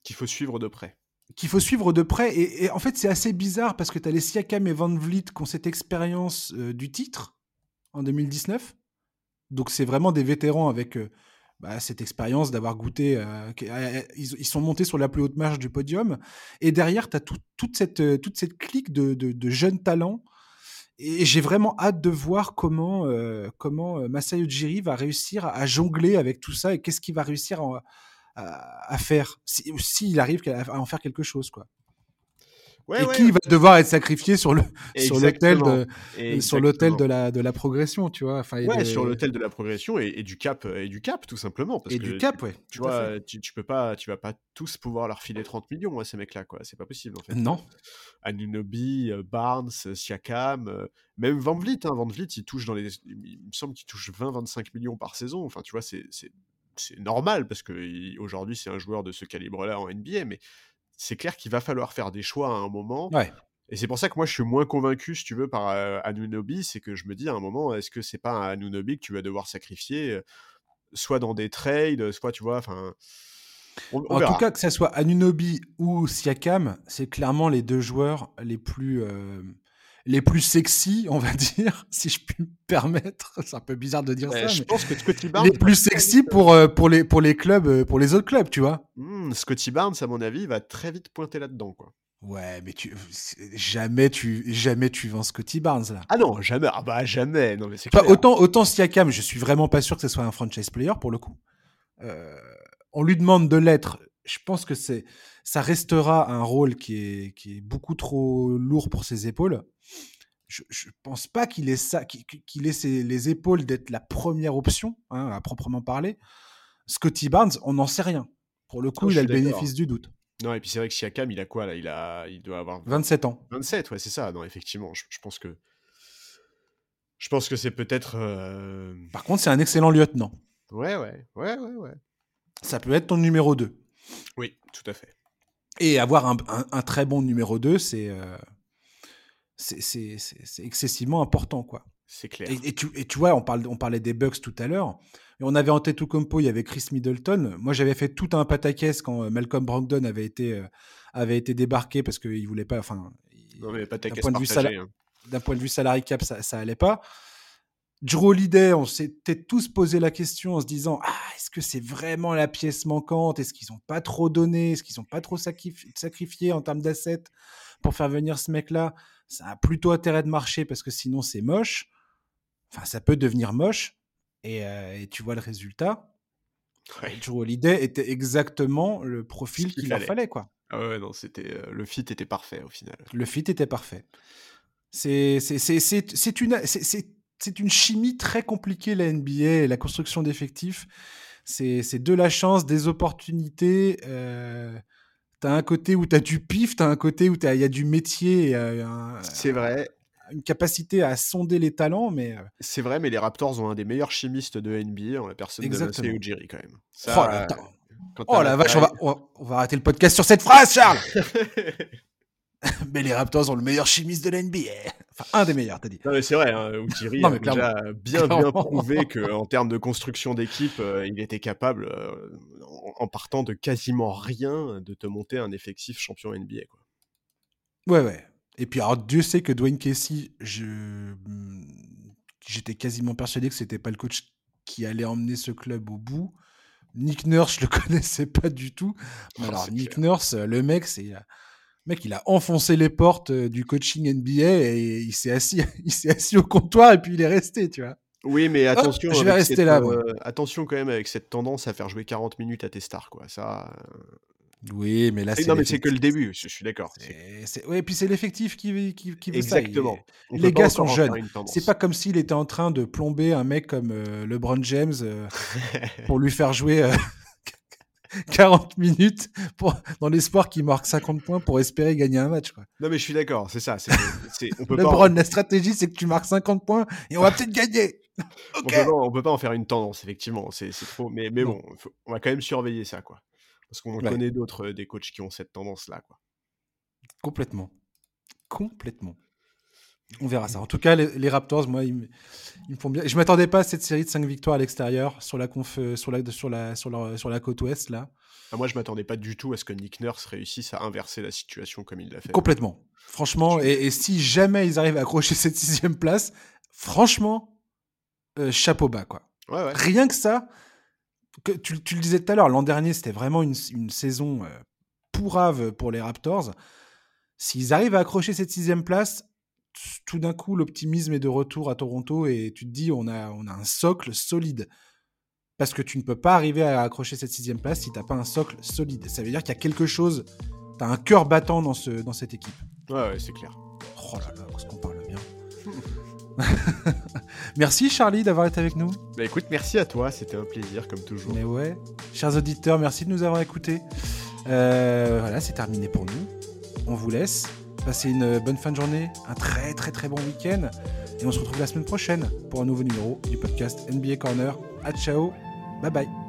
Qu'il faut suivre de près qu'il faut suivre de près. Et, en fait, c'est assez bizarre parce que tu as les Siakam et Van Vliet qui ont cette expérience euh, du titre en 2019. Donc, c'est vraiment des vétérans avec euh, bah, cette expérience d'avoir goûté. Euh, ils, sont montés sur la plus haute marche du podium. Et derrière, tu as toute, cette, toute cette clique de, jeunes talents. Et j'ai vraiment hâte de voir comment, Masayo Ujiri va réussir à, jongler avec tout ça et qu'est-ce qu'il va réussir à à, faire, s'il si, arrive à en faire quelque chose, quoi. Et qui va devoir être sacrifié sur le sur l'hôtel de sur l'hôtel de la de la progression tu vois enfin ouais, sur l'hôtel de la progression et, du cap et du cap tout simplement parce et du cap ouais tu vois tu, peux pas tu vas pas tous pouvoir leur filer 30 millions à ces mecs là quoi. C'est pas possible en fait. Non. Anunobi euh, Barnes Siakam euh, même Van Vliet hein, Van Vliet il touche dans les il me semble qu'il touche 20 25 millions par saison. Enfin tu vois c'est c'est normal parce que aujourd'hui c'est un joueur de ce calibre-là en NBA, mais c'est clair qu'il va falloir faire des choix à un moment. Et c'est pour ça que moi je suis moins convaincu, si tu veux, par euh, Anunobi, c'est que je me dis à un moment, est-ce que c'est pas un Anunobi que tu vas devoir sacrifier, euh, soit dans des trades, soit tu vois, enfin. En tout cas, que ce soit Anunobi ou Siakam, c'est clairement les deux joueurs les plus euh, les plus sexy, on va <laughs> dire, si je puis me permettre. C'est un peu bizarre de dire ça. Je pense que Scotty Barnes. Les plus sexy pour, euh, pour, les, pour les clubs, euh, pour les autres clubs, tu vois. Hmm, Scotty Barnes, à mon avis, va très vite pointer là-dedans, quoi. Ouais, mais tu jamais tu jamais tu vends Scotty Barnes là. Ah non, jamais. Ah bah jamais. Non mais c'est autant autant Siakam, je suis vraiment pas sûr que ce soit un franchise player pour le coup. Euh, on lui demande de l'être. Je pense que c'est ça restera un rôle qui est qui est beaucoup trop lourd pour ses épaules je, ne pense pas qu'il ait ça, qu'il ait les épaules d'être la première option, hein, à proprement parler. Scotty Barnes, on n'en sait rien. Pour le coup, il a le bénéfice du doute. Non, et puis c'est vrai que Siakam, il a quoi là? Il, a, il doit avoir 27 ans. 27, ouais, c'est ça. Non, effectivement, je, pense que. Je pense que c'est peut-être. Euh, Par contre, c'est un excellent lieutenant. Ouais, ouais, ouais, ouais, ouais. Ça peut être ton numéro 2. Oui, tout à fait. Et avoir un, très bon numéro 2, c'est. Euh, c'est excessivement important, quoi. C'est clair. Et, tu, et, tu, vois, on, parle, on parlait des Bucks tout à l'heure. Et on avait en tête compo, il y avait Chris Middleton. Moi, j'avais fait tout un pataquès quand euh, Malcolm Brogdon avait été, euh, avait été débarqué parce qu'il voulait pas. Enfin, d'un point, de vue hein. d'un point de vue salarié cap, ça, ça allait pas. Drew Holiday, on s'était tous posé la question en se disant ah, est-ce que c'est vraiment la pièce manquante? Est-ce qu'ils n'ont pas trop donné? Est-ce qu'ils n'ont pas trop sacrifié en termes d'assets pour faire venir ce mec-là? Ça a plutôt intérêt de marcher parce que sinon c'est moche. Enfin, ça peut devenir moche. Et, euh, tu vois le résultat. Ouais. Joe Holiday était exactement le profil qu'il leur fallait, quoi. Ah ouais, non, c'était euh, le fit était parfait au final. Le fit était parfait. C'est c'est une c'est une chimie très compliquée la NBA, la construction d'effectifs. C'est de la chance, des opportunités. Euh, T'as un côté où tu as du pif, tu as un côté où il y a du métier. Euh, c'est vrai. Une capacité à sonder les talents, mais. Euh, c'est vrai, mais les Raptors ont un des meilleurs chimistes de NBA en la personne Exactement. de Ujiri quand même. oh, la, oh la vache, on va, on va arrêter le podcast sur cette phrase, Charles <laughs> <laughs> mais les Raptors ont le meilleur chimiste de la NBA. Enfin, un des meilleurs, t'as dit. Non, mais c'est vrai, hein, Ujiri a déjà bien, bien prouvé <laughs> qu'en termes de construction d'équipe, euh, il était capable, euh, en, partant de quasiment rien, de te monter un effectif champion NBA. Quoi. Ouais, ouais. Et puis, alors, Dieu sait que Dwayne Casey, je... j'étais quasiment persuadé que c'était pas le coach qui allait emmener ce club au bout. Nick Nurse, je le <laughs> connaissais pas du tout. Mais alors, Nick Nurse, le mec, c'est mec, il a enfoncé les portes euh, du coaching NBA et il s'est assis, <laughs> il s'est assis au comptoir et puis il est resté, tu vois. Oui, mais attention. je vais rester là. Euh, attention quand même avec cette tendance à faire jouer 40 minutes à tes stars, quoi. Ça. Euh, oui, mais là, c'est. Non, mais c'est que le début, je, suis d'accord. Oui, et puis c'est l'effectif qui, qui, qui veut Exactement. ça. Les gars sont jeunes. C'est pas comme s'il était en train de plomber un mec comme LeBron James <laughs> pour lui faire jouer <laughs> 40 minutes pour, dans l'espoir qu'il marque 50 points pour espérer gagner un match. Quoi. Non, mais je suis d'accord, c'est ça. on peut <laughs> la stratégie, c'est que tu marques 50 points et on va peut-être gagner. <laughs> on, peut pas, on peut pas en faire une tendance, effectivement. C'est trop. Mais, mais bon, on va quand même surveiller ça, quoi. Parce qu'on connaît d'autres, des coachs qui ont cette tendance-là, quoi. Complètement. Complètement. On verra ça. En tout cas, les, Raptors, moi, ils, me font bien. Je m'attendais pas à cette série de 5 victoires à l'extérieur sur la conf, sur la, sur la, sur la, sur la côte ouest là. Ah, moi, je m'attendais pas du tout à ce que Nick Nurse réussisse à inverser la situation comme il l'a fait. Complètement. Franchement, et, si jamais ils arrivent à accrocher <laughs> cette sixième place, franchement, euh, chapeau bas quoi. Rien que ça. Que, tu, le disais tout à l'heure, l'an dernier, c'était vraiment une, saison euh, pourrave pour les Raptors. S'ils arrivent à accrocher cette sixième place, tout d'un coup, l'optimisme est de retour à Toronto et tu te dis, on a, on a un socle solide. Parce que tu ne peux pas arriver à accrocher cette sixième place si tu n'as pas un socle solide. Ça veut dire qu'il y a quelque chose, tu as un cœur battant dans, ce, dans cette équipe. Ouais, ouais c'est clair. Oh là là, qu'on parle bien. <laughs> merci Charlie d'avoir été avec nous. Bah écoute, merci à toi, c'était un plaisir comme toujours. Mais ouais, chers auditeurs, merci de nous avoir écoutés. Euh, voilà, c'est terminé pour nous. On vous laisse. Passez une bonne fin de journée, un très très très bon week-end. Et on se retrouve la semaine prochaine pour un nouveau numéro du podcast NBA Corner. A ciao, bye bye.